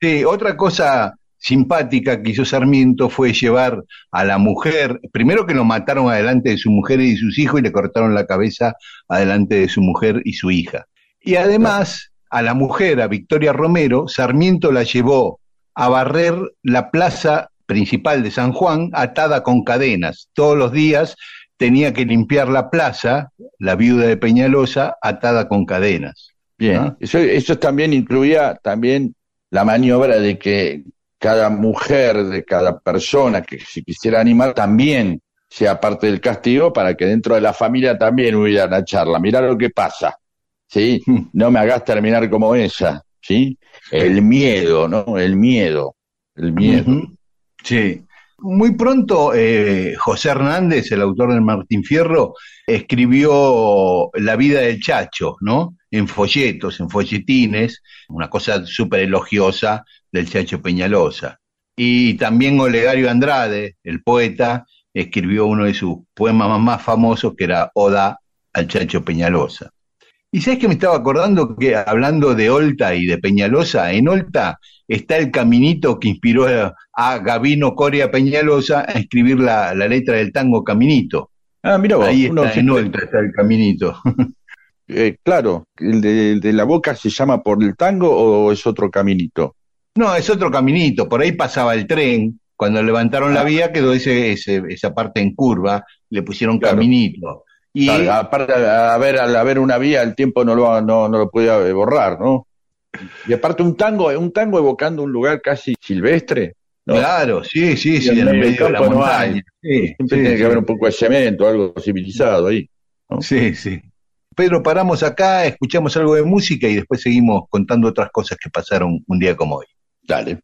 Sí, otra cosa simpática que hizo Sarmiento fue llevar a la mujer, primero que lo mataron adelante de su mujer y de sus hijos y le cortaron la cabeza adelante de su mujer y su hija. Y además, a la mujer, a Victoria Romero, Sarmiento la llevó a barrer la plaza principal de San Juan atada con cadenas. Todos los días tenía que limpiar la plaza, la viuda de Peñalosa, atada con cadenas. Bien, eso, eso también incluía también la maniobra de que cada mujer, de cada persona que se quisiera animar, también sea parte del castigo para que dentro de la familia también hubiera una charla. Mirá lo que pasa, ¿sí? No me hagas terminar como ella, ¿sí? El miedo, ¿no? El miedo, el miedo. Sí. Muy pronto eh, José Hernández, el autor del Martín Fierro, escribió La vida del Chacho, ¿no? En folletos, en folletines, una cosa súper elogiosa del Chacho Peñalosa. Y también Olegario Andrade, el poeta, escribió uno de sus poemas más famosos que era Oda al Chacho Peñalosa. Y sabes que me estaba acordando que hablando de Olta y de Peñalosa, en Olta está el caminito que inspiró a, Gabino Coria Peñalosa a escribir la, la letra del tango Caminito. Ah, mira vos, Ahí está, en Olta está el caminito. eh, claro, ¿el de, el de la boca se llama por el tango o es otro caminito? No, es otro caminito, por ahí pasaba el tren, cuando levantaron la Ah. vía quedó ese, ese- esa parte en curva, le pusieron Claro. caminito. Y aparte, a ver, al haber una vía, el tiempo no lo, no, no lo puede eh, borrar, ¿no? Y aparte un tango, un tango evocando un lugar casi silvestre. ¿no? Claro, sí, sí, sí, en el medio de la campo no hay. montaña. Sí, Siempre sí, tiene sí. que haber un poco de cemento, algo civilizado ahí. Sí, sí. Pedro, paramos acá, escuchamos algo de música y después seguimos contando otras cosas que pasaron un día como hoy. Dale.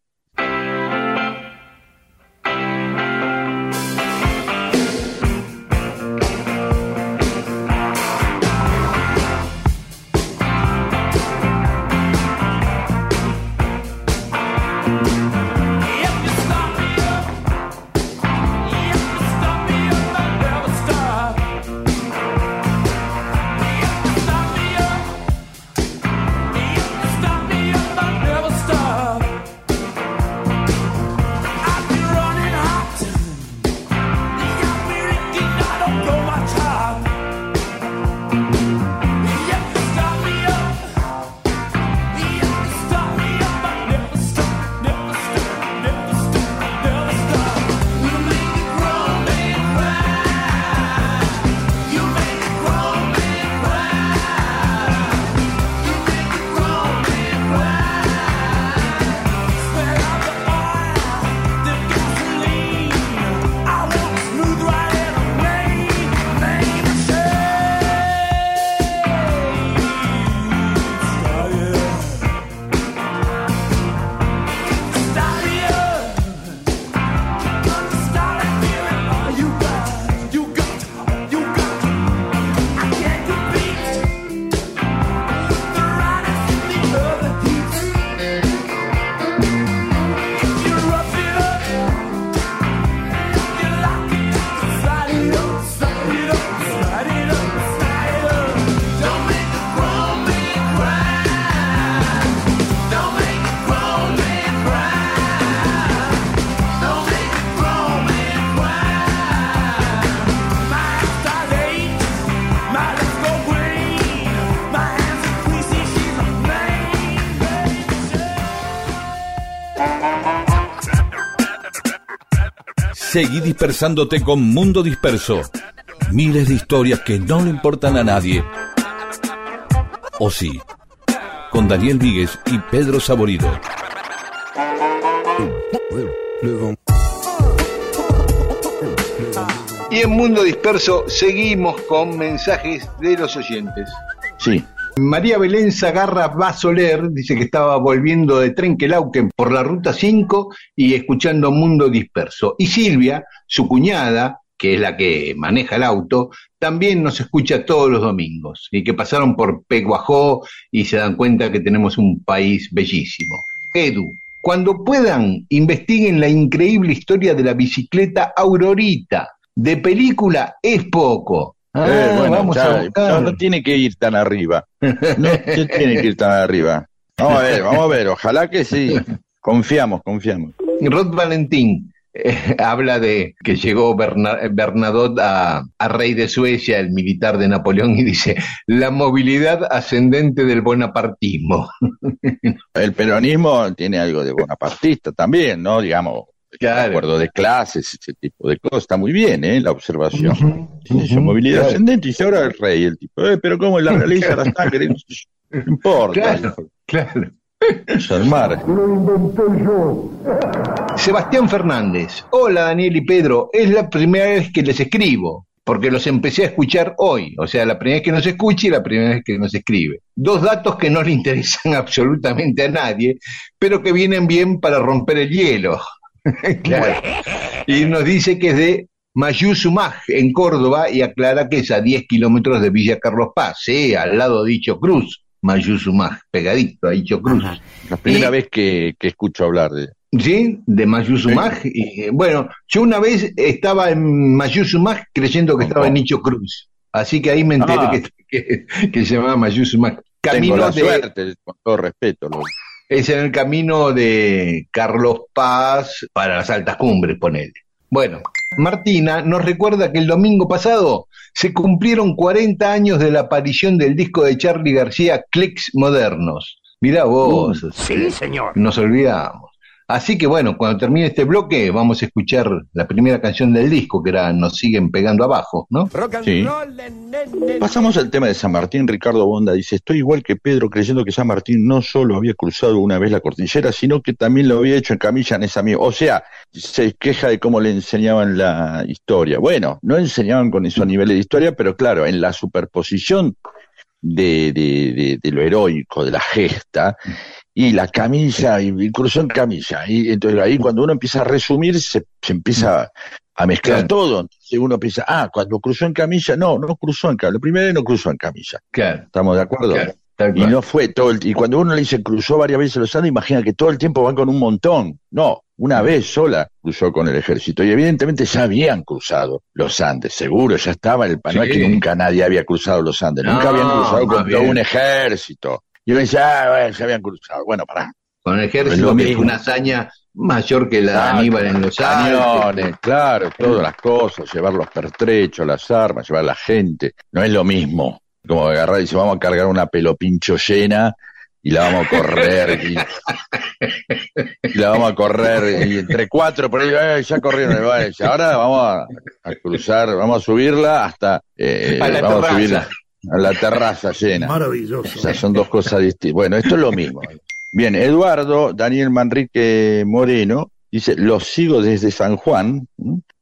Seguí dispersándote con Mundo Disperso. Miles de historias que no le importan a nadie. O sí, con Daniel Víguez y Pedro Saborido. Y en Mundo Disperso seguimos con mensajes de los oyentes. Sí. María Belén Zagarra Basoler dice que estaba volviendo de Trenquelauquen por la ruta 5 y escuchando Mundo Disperso. Y Silvia, su cuñada, que es la que maneja el auto, también nos escucha todos los domingos y que pasaron por Peguajó y se dan cuenta que tenemos un país bellísimo. Edu, cuando puedan, investiguen la increíble historia de la bicicleta Aurorita. De película es poco. Ah, Eh, bueno, vamos ya, a buscar. no, no tiene que ir tan arriba. No tiene que ir tan arriba. Vamos a ver, vamos a ver. Ojalá que sí. Confiamos, confiamos. Rod Valentín eh, habla de que llegó Berna- Bernadotte a, a rey de Suecia, el militar de Napoleón, y dice, la movilidad ascendente del bonapartismo. El peronismo tiene algo de bonapartista también, ¿no? Digamos, Claro. acuerdo de clases, ese tipo de cosas. Está muy bien, ¿eh? La observación. Su ujú, movilidad claro. ascendente y dice ahora el rey, el tipo, eh, pero ¿cómo la realiza la sangre? No importa. Claro, claro. Es el mar. Sebastián Fernández. Hola Daniel y Pedro, es la primera vez que les escribo, porque los empecé a escuchar hoy, o sea, la primera vez que nos escuche y la primera vez que nos escribe. Dos datos que no le interesan absolutamente a nadie, pero que vienen bien para romper el hielo. Claro. Y nos dice que es de Mayuzumaj, en Córdoba, y aclara que es a 10 kilómetros de Villa Carlos Paz, sí, al lado de Icho Cruz. Mayuzumaj, pegadito a Icho Cruz. La primera Y- vez que, que escucho hablar de. ¿Sí? De Mayuzumaj. Eh, bueno, yo una vez estaba en Mayuzumaj creyendo que estaba en Nicho Cruz. Así que ahí me enteré Ah. que, que- que se llamaba Mayuzumaj. Tengo Camino la de, suerte, con todo respeto. lo- es en el camino de Carlos Paz para las altas cumbres, ponele. Bueno, Martina nos recuerda que el domingo pasado se cumplieron 40 años de la aparición del disco de Charlie García, Clicks Modernos. Mirá vos. Sí, señor. Nos olvidamos. Así que bueno, cuando termine este bloque vamos a escuchar la primera canción del disco, que era Nos siguen pegando abajo, ¿no? Sí. Pasamos al tema de San Martín. Ricardo Bonda dice, estoy igual que Pedro creyendo que San Martín no solo había cruzado una vez la cordillera, sino que también lo había hecho en camilla en esa misma. O sea, se queja de cómo le enseñaban la historia. Bueno, no enseñaban con esos niveles de historia, pero claro, en la superposición de, de, de, de lo heroico, de la gesta, y la camilla, y, y cruzó en camilla. Y entonces ahí cuando uno empieza a resumir, se, se empieza a mezclar Claro. todo. Entonces uno piensa, ah, cuando cruzó en camilla, no, no cruzó en camilla. La primera vez no cruzó en camilla. Claro, ¿Estamos de acuerdo? claro, Y no fue todo el Y cuando uno le dice cruzó varias veces los Andes, imagina que todo el tiempo van con un montón. No, una vez sola cruzó con el ejército. Y evidentemente ya habían cruzado los Andes, seguro, ya estaba el No es que Sí. nunca nadie había cruzado los Andes, No, nunca habían cruzado con todo bien. un ejército. Y uno dice, ah, bueno, ya habían cruzado. Bueno, pará. Con el Es lo ejército, que es mismo. una hazaña mayor que la de Claro, Aníbal en los cañones, Alpes. claro, todas las cosas, llevar los pertrechos, las armas, llevar la gente, no es lo mismo. Como agarrar y dice, vamos a cargar una pelopincho llena y la vamos a correr y, y la vamos a correr y entre cuatro por ahí, eh, ya corrieron, y ahora vamos a, a cruzar, vamos a subirla hasta, eh, A la vamos a subirla a la terraza llena. Maravilloso. O sea, son dos cosas distintas. Bueno, esto es lo mismo. Bien, Eduardo Daniel Manrique Moreno dice, lo sigo desde San Juan,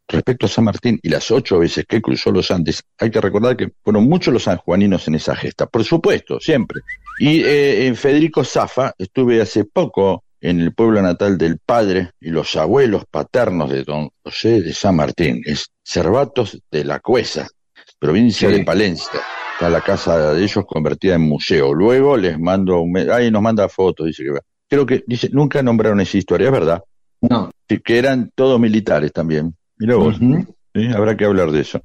respecto a San Martín, y las ocho veces que cruzó los Andes, hay que recordar que fueron muchos los sanjuaninos en esa gesta, por supuesto, siempre. Y eh, en Federico Zafa estuve hace poco en el pueblo natal del padre y los abuelos paternos de don José de San Martín, es Cervatos de la Cuesa, provincia Sí. de Palencia. Está la casa de ellos convertida en museo. Luego les mando un... Ahí nos manda fotos, dice que... Creo que, dice, nunca nombraron esa historia, es verdad. No. Que eran todos militares también. Mira vos, habrá que hablar de eso.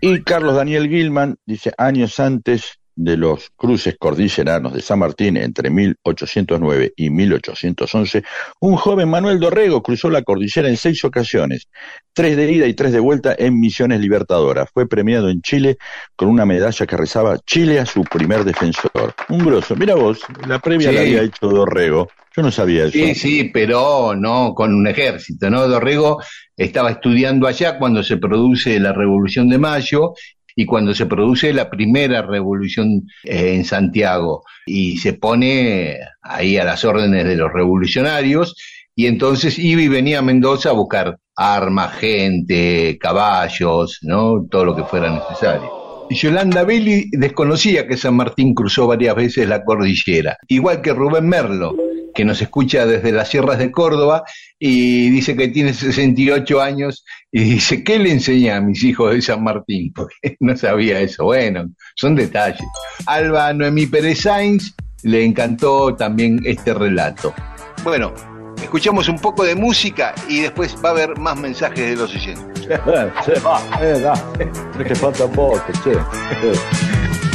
Y Carlos Daniel Gilman dice, años antes de los cruces cordilleranos de San Martín entre 1809 y 1811, un joven Manuel Dorrego cruzó la cordillera en seis ocasiones, tres de ida y tres de vuelta en misiones libertadoras. Fue premiado en Chile con una medalla que rezaba Chile a su primer defensor. Un grosso. Mira vos, la previa Sí. la había hecho Dorrego. Yo no sabía eso. Sí, sí, pero no con un ejército, ¿no? Dorrego estaba estudiando allá cuando se produce la Revolución de Mayo y cuando se produce la primera revolución eh, en Santiago y se pone ahí a las órdenes de los revolucionarios y entonces iba y venía a Mendoza a buscar armas, gente, caballos, ¿no? Todo lo que fuera necesario. Yolanda Belli desconocía que San Martín cruzó varias veces la cordillera, igual que Rubén Merlo, que nos escucha desde las sierras de Córdoba y dice que tiene 68 años y dice, ¿qué le enseña a mis hijos de San Martín? Porque no sabía eso. Bueno, son detalles. Alba Noemí Pérez Sainz le encantó también este relato. Bueno, escuchamos un poco de música y después va a haber más mensajes de los oyentes. Se va, eh, da. Es que falta poco, che. Ella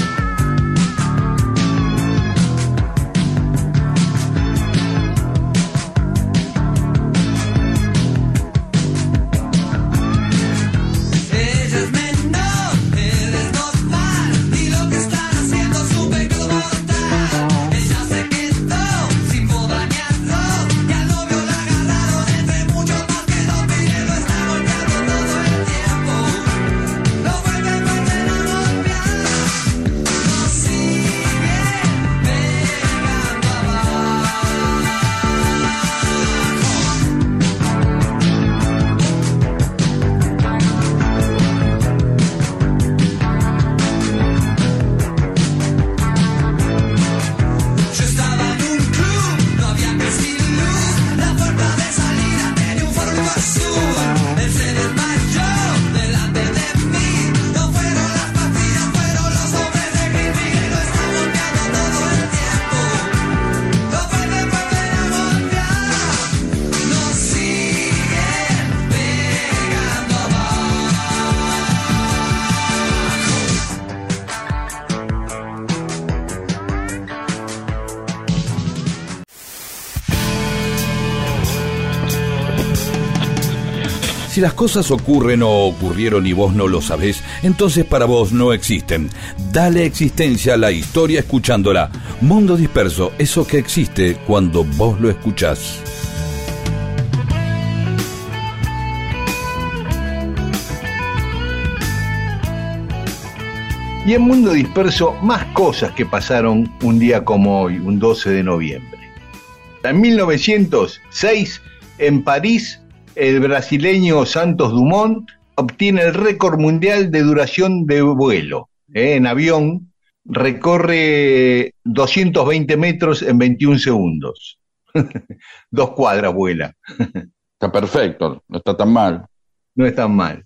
Si las cosas ocurren o ocurrieron y vos no lo sabés, entonces para vos no existen. Dale existencia a la historia escuchándola. Mundo disperso, eso que existe cuando vos lo escuchás. Y en Mundo Disperso, más cosas que pasaron un día como hoy, un 12 de noviembre. En 1906, en París, el brasileño Santos Dumont obtiene el récord mundial de duración de vuelo. ¿eh? En avión, recorre 220 metros en 21 segundos. Dos cuadras vuela. Está perfecto, no está tan mal. No es tan mal.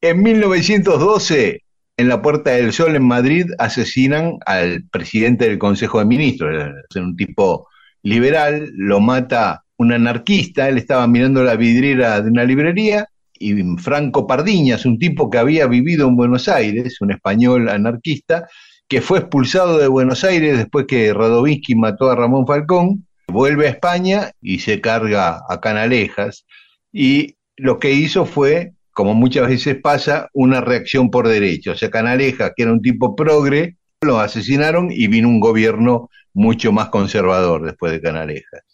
En 1912, en la Puerta del Sol en Madrid, asesinan al presidente del Consejo de Ministros, era un tipo liberal, lo mata un anarquista, él estaba mirando la vidriera de una librería y Franco Pardiñas, un tipo que había vivido en Buenos Aires, un español anarquista, que fue expulsado de Buenos Aires después que Radovinsky mató a Ramón Falcón, vuelve a España y se carga a Canalejas. Y lo que hizo fue, como muchas veces pasa, una reacción por derecho. O sea, Canalejas, que era un tipo progre, lo asesinaron y vino un gobierno mucho más conservador después de Canalejas.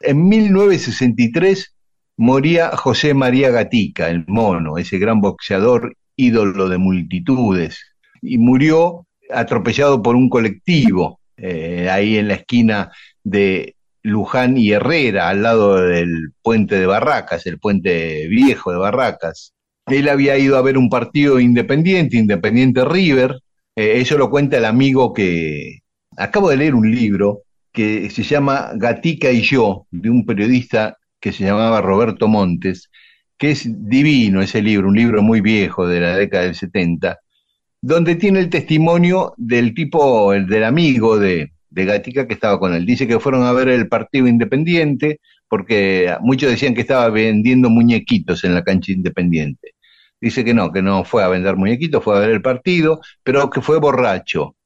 En 1963 moría José María Gatica, el mono, ese gran boxeador, ídolo de multitudes, y murió atropellado por un colectivo eh, ahí en la esquina de Luján y Herrera, al lado del puente de Barracas, el puente viejo de Barracas. Él había ido a ver un partido independiente, Independiente River. Eh, eso lo cuenta el amigo que... Acabo de leer un libro que se llama Gatica y yo, de un periodista que se llamaba Roberto Montes, que es divino ese libro, un libro muy viejo de la década del 70, donde tiene el testimonio del tipo, el del amigo de, de Gatica que estaba con él. Dice que fueron a ver el partido independiente porque muchos decían que estaba vendiendo muñequitos en la cancha independiente. Dice que no, que no fue a vender muñequitos, fue a ver el partido, pero que fue borracho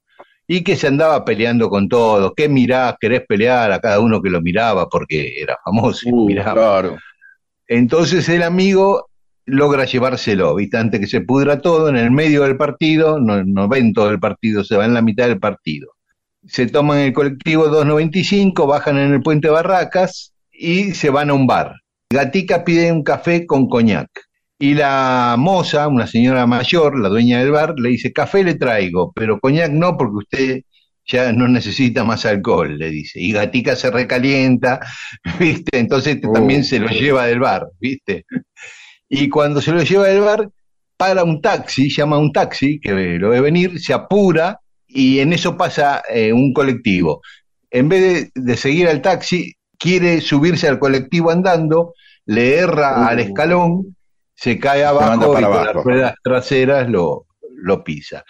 y que se andaba peleando con todos. ¿Qué mirás? ¿Querés pelear? A cada uno que lo miraba porque era famoso y Uh, miraba. claro. Entonces el amigo logra llevárselo, ¿viste? Antes que se pudra todo, en el medio del partido, no, no ven todo el partido, se va en la mitad del partido. Se toman el colectivo 295, bajan en el puente Barracas y se van a un bar. Gatica pide un café con coñac. Y la moza, una señora mayor, la dueña del bar, le dice, café le traigo, pero coñac no, porque usted ya no necesita más alcohol, le dice. Y Gatica se recalienta, ¿viste? Entonces Oh. también se lo lleva del bar, ¿viste? Y cuando se lo lleva del bar, para un taxi, llama a un taxi que lo ve venir, se apura y en eso pasa eh, un colectivo. En vez de, de seguir al taxi, quiere subirse al colectivo andando, le erra Uh. al escalón, se cae abajo y con las ruedas traseras lo, lo pisa.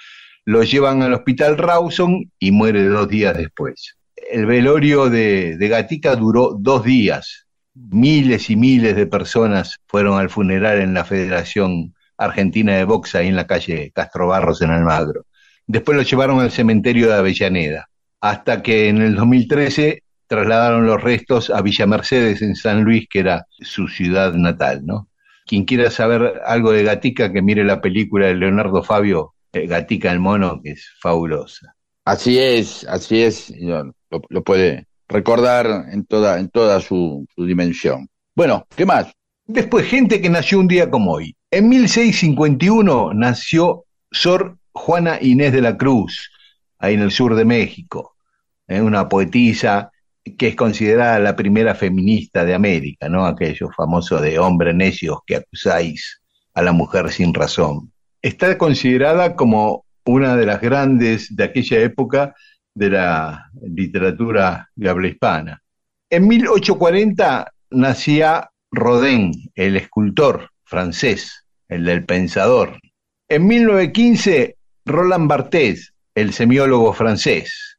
Lo llevan al hospital Rawson y muere dos días después. El velorio de, de Gatica duró dos días. Miles y miles de personas fueron al funeral en la Federación Argentina de Box, ahí en la calle Castro Barros, en Almagro. Después lo llevaron al cementerio de Avellaneda, hasta que en el 2013 trasladaron los restos a Villa Mercedes, en San Luis, que era su ciudad natal, ¿no? Quien quiera saber algo de Gatica, que mire la película de Leonardo Fabio, eh, Gatica el mono, que es fabulosa. Así es, así es, lo, lo- lo puede recordar en toda, en toda su, su dimensión. Bueno, ¿qué más? Después, gente que nació un día como hoy. En 1651 nació Sor Juana Inés de la Cruz, ahí en el sur de México, ¿eh? una poetisa que es considerada la primera feminista de América, ¿no? Aquello famoso de hombre necios que acusáis a la mujer sin razón. Está considerada como una de las grandes de aquella época de la literatura de habla hispana. En 1840 nacía Rodin, el escultor francés, el del pensador. En 1915, Roland Barthes, el semiólogo francés.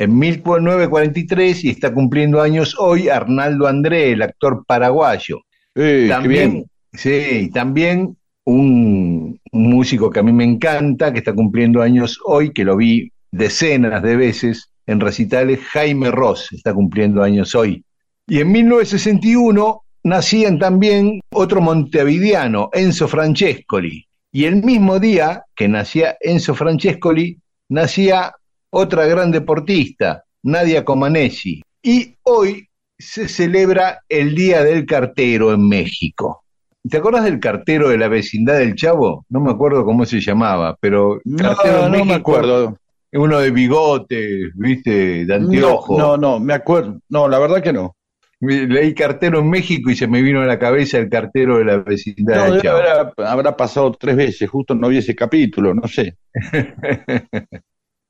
En 1943, y está cumpliendo años hoy, Arnaldo André, el actor paraguayo. Eh, También, sí, también un, un músico que a mí me encanta, que está cumpliendo años hoy, que lo vi decenas de veces en recitales, Jaime Ross está cumpliendo años hoy. Y en 1961 nacían también otro montevideano, Enzo Francescoli. Y el mismo día que nacía Enzo Francescoli, nacía otra gran deportista, Nadia Comaneci. Y hoy se celebra el Día del Cartero en México. ¿Te acordás del cartero de la vecindad del Chavo? No me acuerdo cómo se llamaba, pero No, cartero en no me acuerdo. Uno de bigote, viste, de No, anteojo. no, no, me acuerdo. No, la verdad que no. Leí cartero en México y se me vino a la cabeza el cartero de la vecindad No, del Chavo. haber- habrá pasado tres veces, justo no vi ese capítulo, no sé.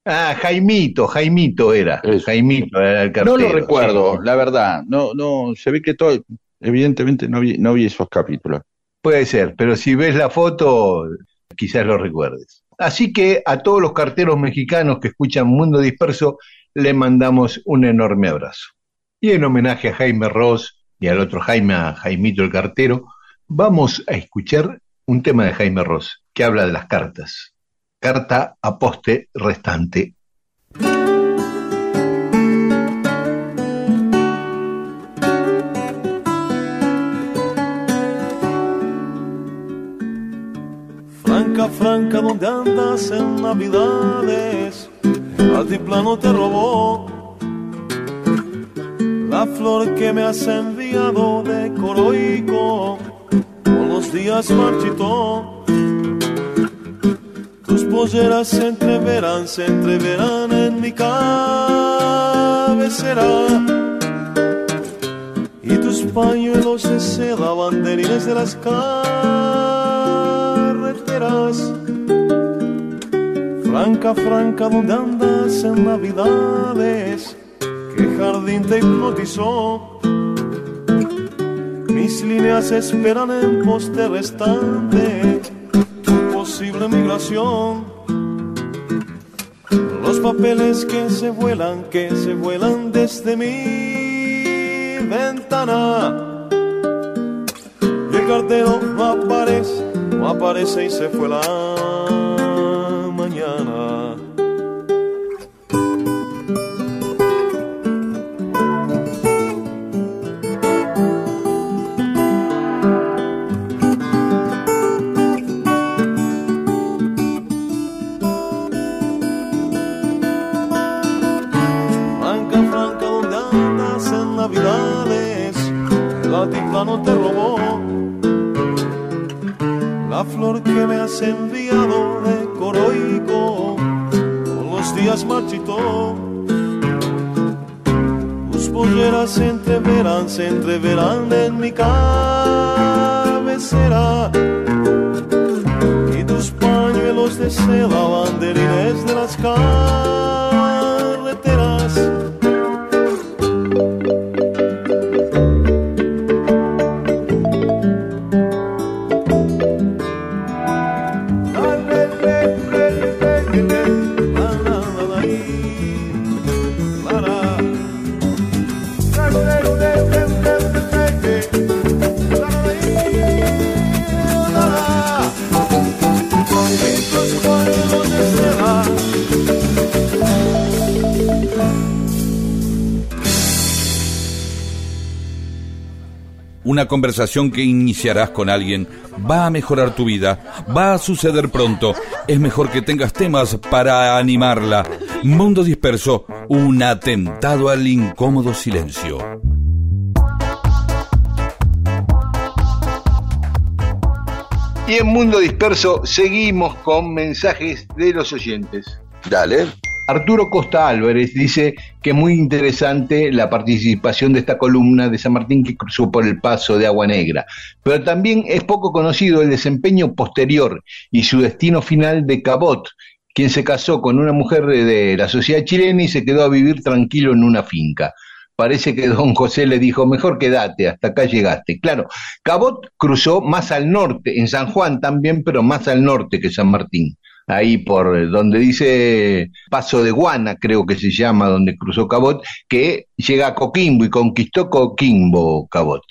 ah, Jaimito, Jaimito era. Eso. Jaimito era el No cartero. lo recuerdo, sí. la verdad. No, no, se ve que todo, evidentemente no vi, no vi esos capítulos. Puede ser, pero si ves la foto, quizás lo recuerdes. Así que a todos los carteros mexicanos que escuchan Mundo Disperso, le mandamos un enorme abrazo. Y en homenaje a Jaime Ross y al otro Jaime, a Jaimito el cartero, vamos a escuchar un tema de Jaime Ross que habla de las cartas. Carta a poste restante. Franca, franca, ¿dónde andas en Navidades? Altiplano te robó la flor que me has enviado de Coroico. Con los días marchitó. Tus polleras se entreverán, se entreverán en mi cabecera. Y tus pañuelos de seda, banderines de las carreteras. Franca, franca, ¿dónde andas en Navidades? ¿Qué jardín te hipnotizó? Mis líneas esperan en poste restante posible migración. Los papeles que se vuelan, que se vuelan desde mi ventana. Y el cartero no aparece, no aparece y se fue la El altiplano te robó la flor que me has enviado de Coroico. Con los días marchitó. Tus polleras se entreverán, se entreverán en mi cabecera. Y tus pañuelos de seda, banderines de las carreteras. Una conversación que iniciarás con alguien va a mejorar tu vida, va a suceder pronto. Es mejor que tengas temas para animarla. Mundo disperso, un atentado al incómodo silencio. Y en Mundo Disperso seguimos con mensajes de los oyentes. Dale. Arturo Costa Álvarez dice que muy interesante la participación de esta columna de San Martín que cruzó por el paso de Agua Negra, pero también es poco conocido el desempeño posterior y su destino final de Cabot, quien se casó con una mujer de, de la sociedad chilena y se quedó a vivir tranquilo en una finca. Parece que don José le dijo, mejor quédate, hasta acá llegaste. Claro, Cabot cruzó más al norte, en San Juan también, pero más al norte que San Martín ahí por eh, donde dice Paso de Guana, creo que se llama, donde cruzó Cabot, que llega a Coquimbo y conquistó Coquimbo Cabot.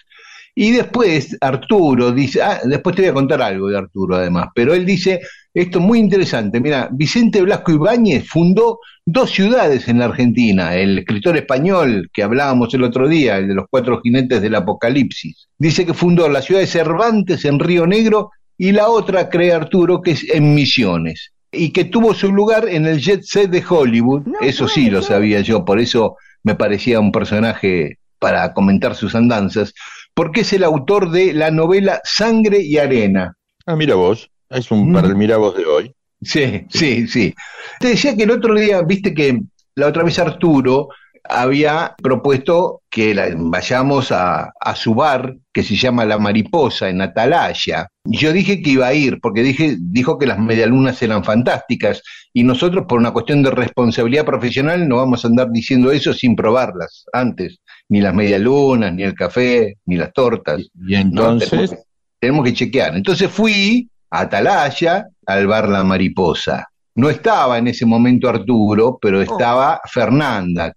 Y después Arturo dice, ah, después te voy a contar algo de Arturo además, pero él dice, esto es muy interesante, mira, Vicente Blasco Ibáñez fundó dos ciudades en la Argentina, el escritor español que hablábamos el otro día, el de los cuatro jinetes del Apocalipsis, dice que fundó la ciudad de Cervantes en Río Negro y la otra, cree Arturo, que es en Misiones, y que tuvo su lugar en el jet set de Hollywood, eso sí lo sabía yo, por eso me parecía un personaje para comentar sus andanzas, porque es el autor de la novela Sangre y Arena. Ah, mira vos, es un Mm. para el mira vos de hoy. Sí, sí, sí. Te decía que el otro día, viste que la otra vez Arturo había propuesto que la- vayamos a, a su bar que se llama La Mariposa en Atalaya. Y Yo dije que iba a ir porque dije, dijo que las medialunas eran fantásticas y nosotros por una cuestión de responsabilidad profesional no vamos a andar diciendo eso sin probarlas antes, ni las medialunas, ni el café, ni las tortas. Y entonces, tenemos, que- tenemos que chequear. Entonces fui a Atalaya, al bar La Mariposa. No estaba en ese momento Arturo, pero estaba Fernanda.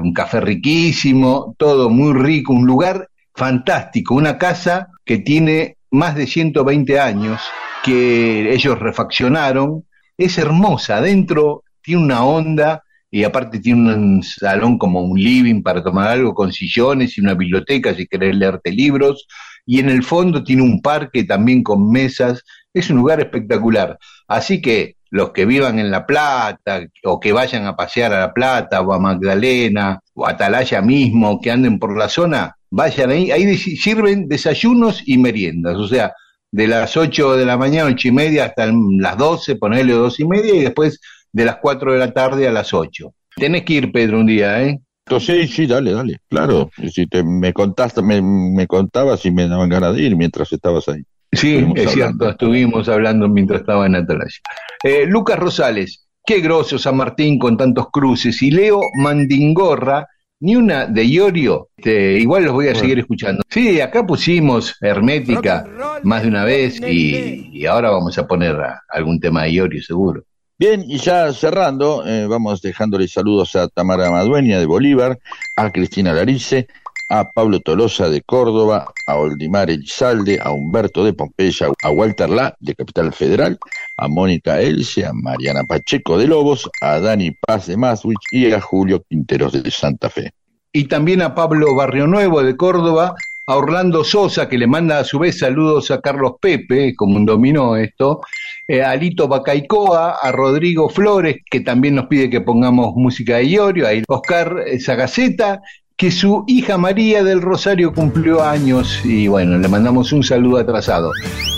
Un café riquísimo, todo muy rico, un lugar fantástico, una casa que tiene más de 120 años, que ellos refaccionaron. Es hermosa, adentro tiene una onda y aparte tiene un salón como un living para tomar algo con sillones y una biblioteca si querés leerte libros. Y en el fondo tiene un parque también con mesas. Es un lugar espectacular. Así que los que vivan en La Plata o que vayan a pasear a La Plata o a Magdalena o a Atalaya mismo, que anden por la zona, vayan ahí. Ahí sirven desayunos y meriendas. O sea, de las 8 de la mañana, ocho y media, hasta las 12, ponerle dos y media, y después de las 4 de la tarde a las 8. Tenés que ir, Pedro, un día, ¿eh? entonces sí, dale, dale, claro. Si te me contaste, me, me contabas y me daban ganas de ir mientras estabas ahí. Sí, Estuvimos es hablando. cierto, estuvimos hablando mientras estaba en Atalaya. Eh, Lucas Rosales, qué grosso San Martín con tantos cruces. Y Leo Mandingorra, ni una de Iorio, este, igual los voy a seguir escuchando. Sí, acá pusimos Hermética más de una vez y, y ahora vamos a poner a- algún tema de Iorio seguro. Bien, y ya cerrando, eh, vamos dejándole saludos a Tamara Madueña de Bolívar, a Cristina Larice, a Pablo Tolosa de Córdoba, a Oldimar Elizalde, a Humberto de Pompeya, a Walter La de Capital Federal, a Mónica Elce, a Mariana Pacheco de Lobos, a Dani Paz de Maswich y a Julio Quinteros de Santa Fe. y también a Pablo Barrio Nuevo de Córdoba, a Orlando Sosa, que le manda a su vez saludos a Carlos Pepe, como un dominó esto, eh, a Lito Bacaicoa, a Rodrigo Flores, que también nos pide que pongamos música de Iorio, a Oscar eh, Sagaceta, que su hija María del Rosario cumplió años y bueno, le mandamos un saludo atrasado.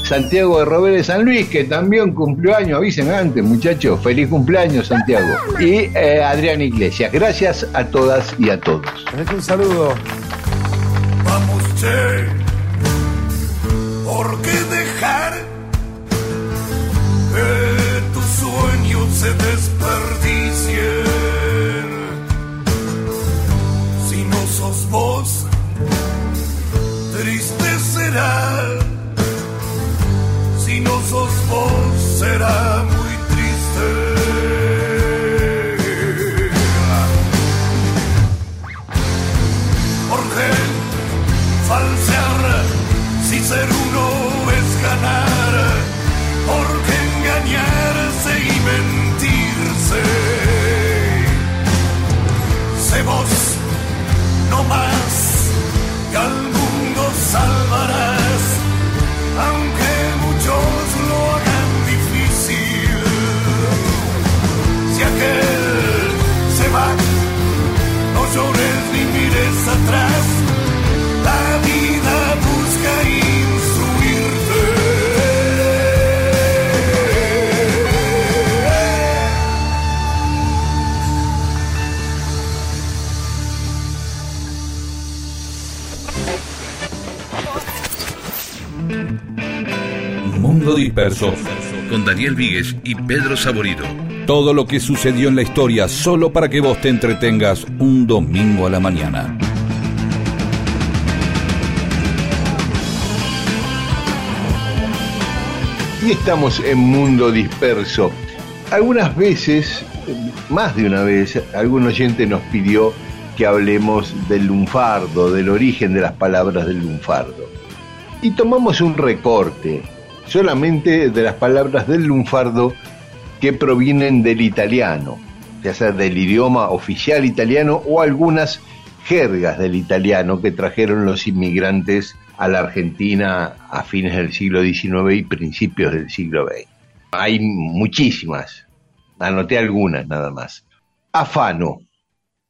Santiago de Robert de San Luis, que también cumplió años, avisen antes muchachos, feliz cumpleaños Santiago. Y eh, Adrián Iglesias, gracias a todas y a todos. Tenés un saludo. Vamos, che. ¿Por qué Si no sos vos, será muy triste. ¿Por qué falsear si ser Disperso, con Daniel Víguez y Pedro Saborido. Todo lo que sucedió en la historia solo para que vos te entretengas un domingo a la mañana. Y estamos en Mundo Disperso. Algunas veces, más de una vez, algún oyente nos pidió que hablemos del lunfardo, del origen de las palabras del lunfardo. Y tomamos un recorte solamente de las palabras del lunfardo que provienen del italiano, ya sea del idioma oficial italiano o algunas jergas del italiano que trajeron los inmigrantes a la Argentina a fines del siglo XIX y principios del siglo XX. Hay muchísimas, anoté algunas nada más. Afano.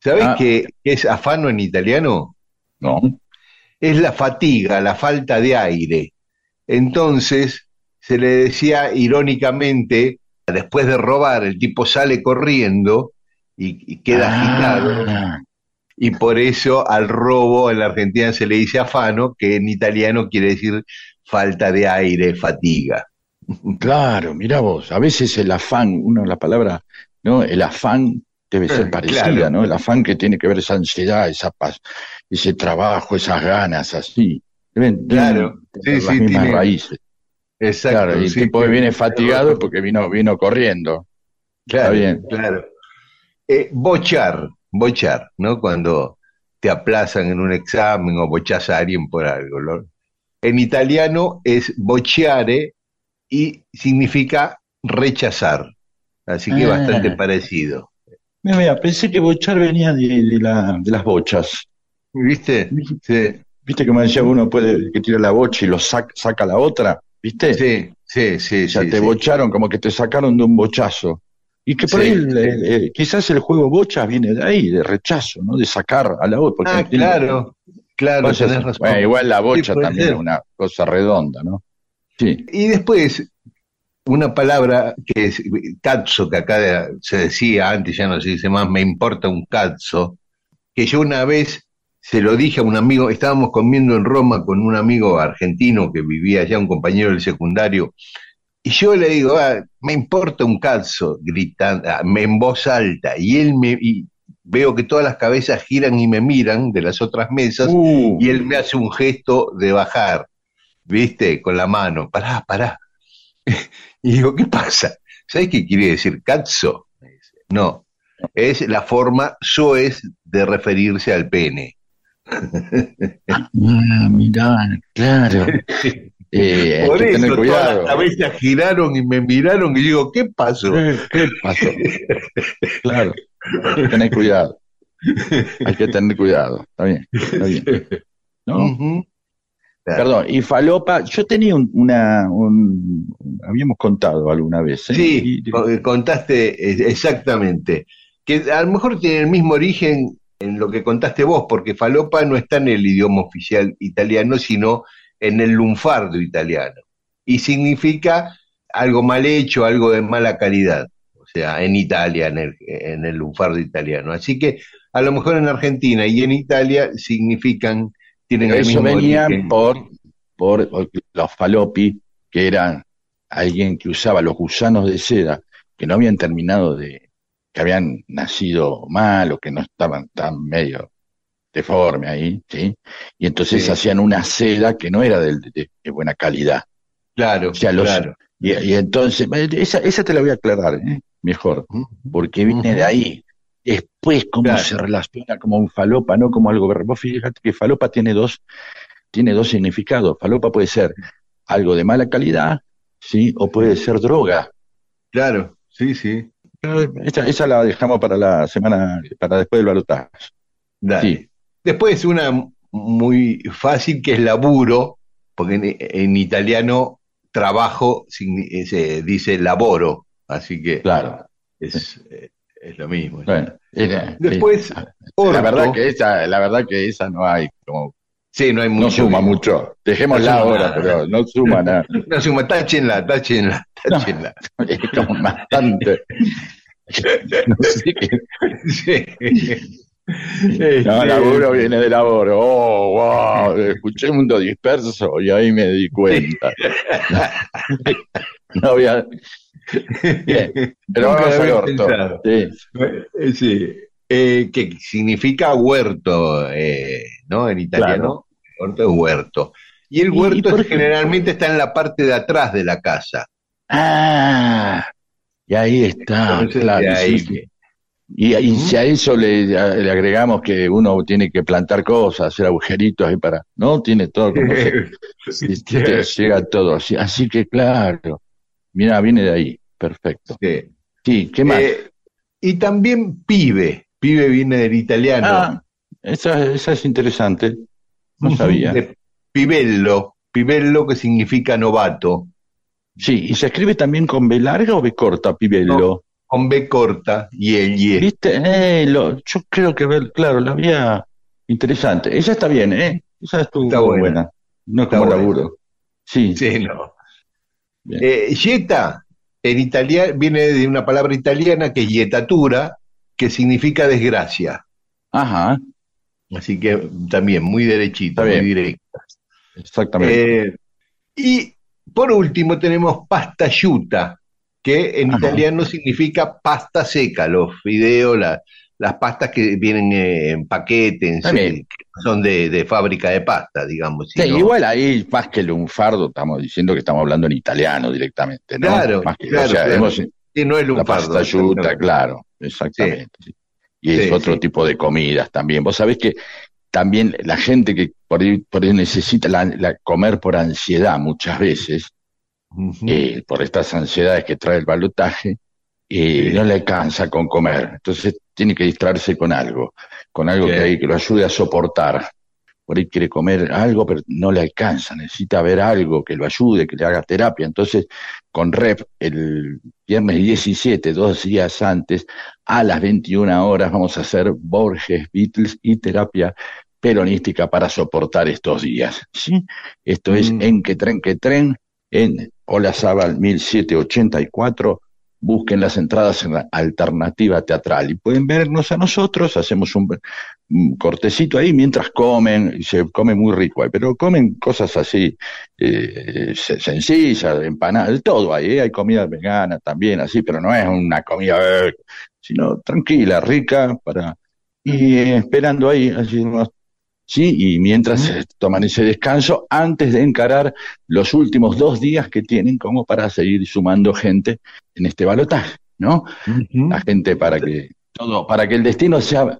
¿Sabés Ah. qué es afano en italiano? ¿No? es la fatiga, la falta de aire. Entonces se le decía irónicamente, después de robar, el tipo sale corriendo y, y queda agitado. Ah, Y por eso al robo en la Argentina se le dice afano, que en italiano quiere decir falta de aire, fatiga. claro, mira vos, a veces el afán, uno la palabra, ¿no? El afán debe ser Eh, parecida, claro. ¿no? El afán que tiene que ver esa ansiedad, esa paz, ese trabajo, esas ganas, así. Deben, Claro, sí, las sí, mismas tiene- raíces. Exacto. Claro, y el tipo que viene fatigado porque vino, vino corriendo. Claro, bien. claro. Eh, bochar, bochar, ¿no? Cuando te aplazan en un examen o bochas a alguien por algo. ¿no? En italiano es bocciare y significa rechazar. Así que Ah. bastante parecido. Mira, mira, pensé que bochar venía de, de la- de las bochas. ¿Viste? Sí, ¿Viste que me decía uno puede que tira la bocha y lo sac- saca la otra? ¿Viste? sí, sí, sí. O sea, sí, te sí. bocharon como que te sacaron de un bochazo. Y que por Sí, ahí el- sí. el- el- quizás el juego bocha viene de ahí, de rechazo, ¿no? De sacar a la otra. Ah, claro, claro, tenés razón. bueno, igual la bocha también es una cosa redonda, ¿no? Sí. Y después, una palabra que es cazzo, que acá se decía antes, ya no se dice más, me importa un cazzo, que yo una vez se lo dije a un amigo, estábamos comiendo en Roma con un amigo argentino que vivía allá, un compañero del secundario, y yo le digo, "Ah, me importa un cazzo, gritando, ah, en voz alta, y él me, y veo que todas las cabezas giran y me miran de las otras mesas, Uh, y él me hace un gesto de bajar, ¿viste? Con la mano, pará, pará. Y digo, ¿qué pasa? ¿Sabes qué quiere decir dice, No, es la forma soez de referirse al pene. Ah, mirá, claro. Eh, Por eso tener todas las cabezas giraron y me miraron y digo, ¿qué pasó? Eh, ¿Qué pasó? Claro, hay que tener cuidado. Hay que tener cuidado. Está bien, está bien. ¿No? Claro. Perdón, y falopa, yo tenía un- una, un, habíamos contado alguna vez, ¿eh? Sí, Y- co- contaste eh, exactamente. Que a lo mejor tiene el mismo origen en lo que contaste vos, porque falopa no está en el idioma oficial italiano, sino en el lunfardo italiano. Y significa algo mal hecho, algo de mala calidad. O sea, en Italia, en el, en el lunfardo italiano. Así que a lo mejor en Argentina y en Italia significan, tienen el Eso mismo venían origen. por, por los falopi, que eran alguien que usaba los gusanos de seda, que no habían terminado de, que habían nacido mal o que no estaban tan medio deforme ahí, ¿sí? Y entonces Sí. hacían una seda que no era de, de- de buena calidad. Claro, O sea, los- claro. Y, y entonces, eh, esa, esa te la voy a aclarar, ¿eh? Mejor, porque viene de ahí. Después, cómo Claro. se relaciona como un falopa, no como algo. Vos fíjate que falopa tiene dos, tiene dos significados. Falopa puede ser algo de mala calidad, ¿sí? O puede ser droga. Claro, sí, sí. Esa, esa la dejamos para la semana, para después del balotaje. Sí. Después una muy fácil que es laburo, porque en, en italiano trabajo se dice laboro, así que Claro. es, eh, es lo mismo. Bueno, era- Después, orto. la verdad que esa, la verdad que esa no hay como, sí, no hay no mucho. suma que- mucho. Dejémosla No suma ahora, nada. pero no suma nada. No suma, táchenla, táchenla, como bastante. No sé qué. Sí. No, Este, laburo viene de laboro. Oh, wow. Escuché Mundo Disperso y ahí me di cuenta. No voy a. Bien, pero vamos al había orto. pensado. Sí. Eh, Sí, eh, que significa huerto, eh, ¿no? En italiano, orto es huerto. Y el ¿Y- y huerto es- generalmente está en la parte de atrás de la casa. Ah, y ahí está, Entonces, claro. ahí sí, sí. que- Y, si a eso le, le agregamos que uno tiene que plantar cosas, hacer agujeritos ahí para. ¿No? Tiene todo como se- Sí, y te llega todo así. Así que, claro. Mira, viene de ahí. Perfecto. sí. Sí, ¿qué más? Eh, y también pibe. Pibe viene del italiano. Ah, esa, esa es interesante. No sabía. de pibello. Pibello que significa novato. Sí, y se escribe también con B larga o B corta, Pibello. Con B corta y el y. ¿Viste? Eh, lo- yo creo que, claro, la había interesante. Ella está bien, ¿eh? Esa estuvo Está buena. buena. No es Está como buena. laburo. Sí, Sí, no. Eh, Yeta, en italiano, viene de una palabra italiana que es yetatura, que significa desgracia. ajá, Así que también muy derechito, muy bien. directo. exactamente. Eh, y por último tenemos pasta yuta, que en Ajá. italiano significa pasta seca, los fideos, la- las pastas que vienen eh, en paquete, en que son de, de fábrica de pasta, digamos. Sí, igual ahí, más que lunfardo, estamos diciendo que estamos hablando en italiano directamente, ¿no? Claro, Más que- claro, o sea, claro. hemos- Sí, no es la lunfardo, pasta yuta, claro, exactamente. sí. Y es Sí, otro sí. tipo de comidas también. Vos sabés que también la gente que por ahí, por ahí necesita la- la- comer por ansiedad muchas veces, eh, por estas ansiedades que trae el balotaje, eh, no le alcanza con comer. Entonces tiene que distraerse con algo, con algo que lo ayude a soportar. Por ahí quiere comer algo, pero no le alcanza, necesita ver algo que lo ayude, que le haga terapia. Entonces, con REP, el viernes 17, dos días antes, a las 21 horas, vamos a hacer Borges, Beatles y terapia peronística para soportar estos días. ¿sí? Esto es Mm. en que tren, que tren, en Hola Zabal 1784. Busquen las entradas en la alternativa teatral y pueden vernos a nosotros. Hacemos un cortecito ahí mientras comen, y se come muy rico ahí, pero comen cosas así eh, se- sencillas, empanadas, de todo ahí. ¿eh? Hay comida vegana también, así, pero no es una comida, eh, sino tranquila, rica, para y esperando ahí, así unos Sí, y mientras toman ese descanso antes de encarar los últimos dos días que tienen como para seguir sumando gente en este balotaje, ¿no? La gente para que todo, para que el destino sea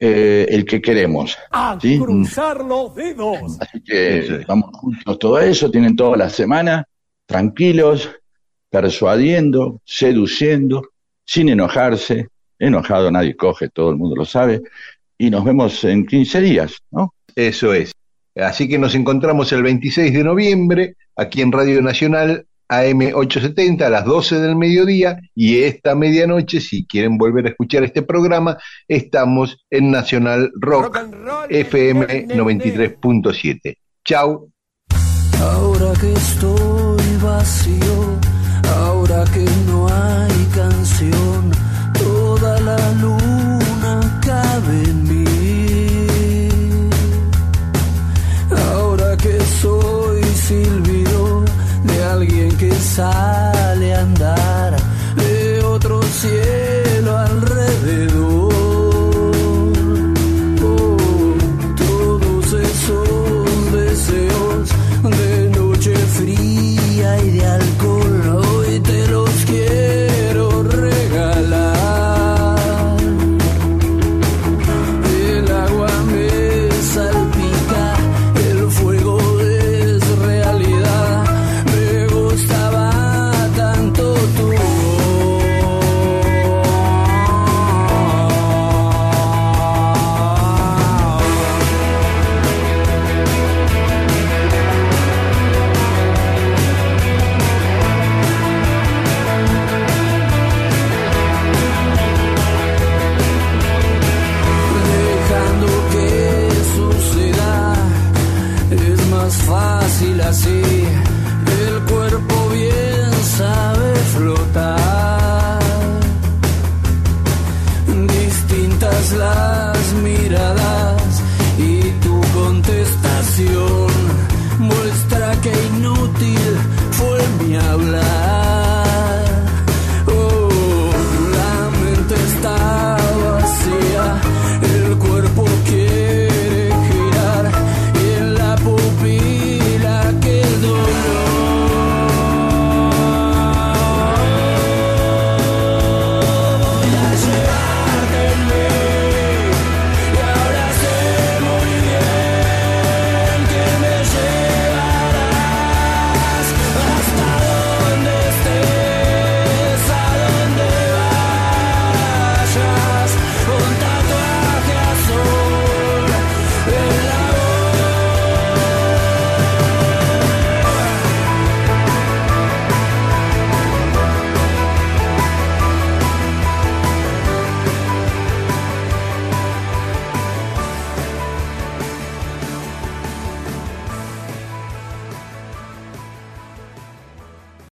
eh, el que queremos. A ¿Sí? cruzar los dedos. Así que vamos juntos todo eso, tienen toda la semana, tranquilos, persuadiendo, seduciendo, sin enojarse. Enojado nadie coge, todo el mundo lo sabe. Y nos vemos en 15 días, ¿no? Eso es. Así que nos encontramos el 26 de noviembre aquí en Radio Nacional AM 870 a las 12 del mediodía y esta medianoche, si quieren volver a escuchar este programa, estamos en Nacional Rock and roll. FM 93.7. Chau. Ahora que estoy vacío, alguien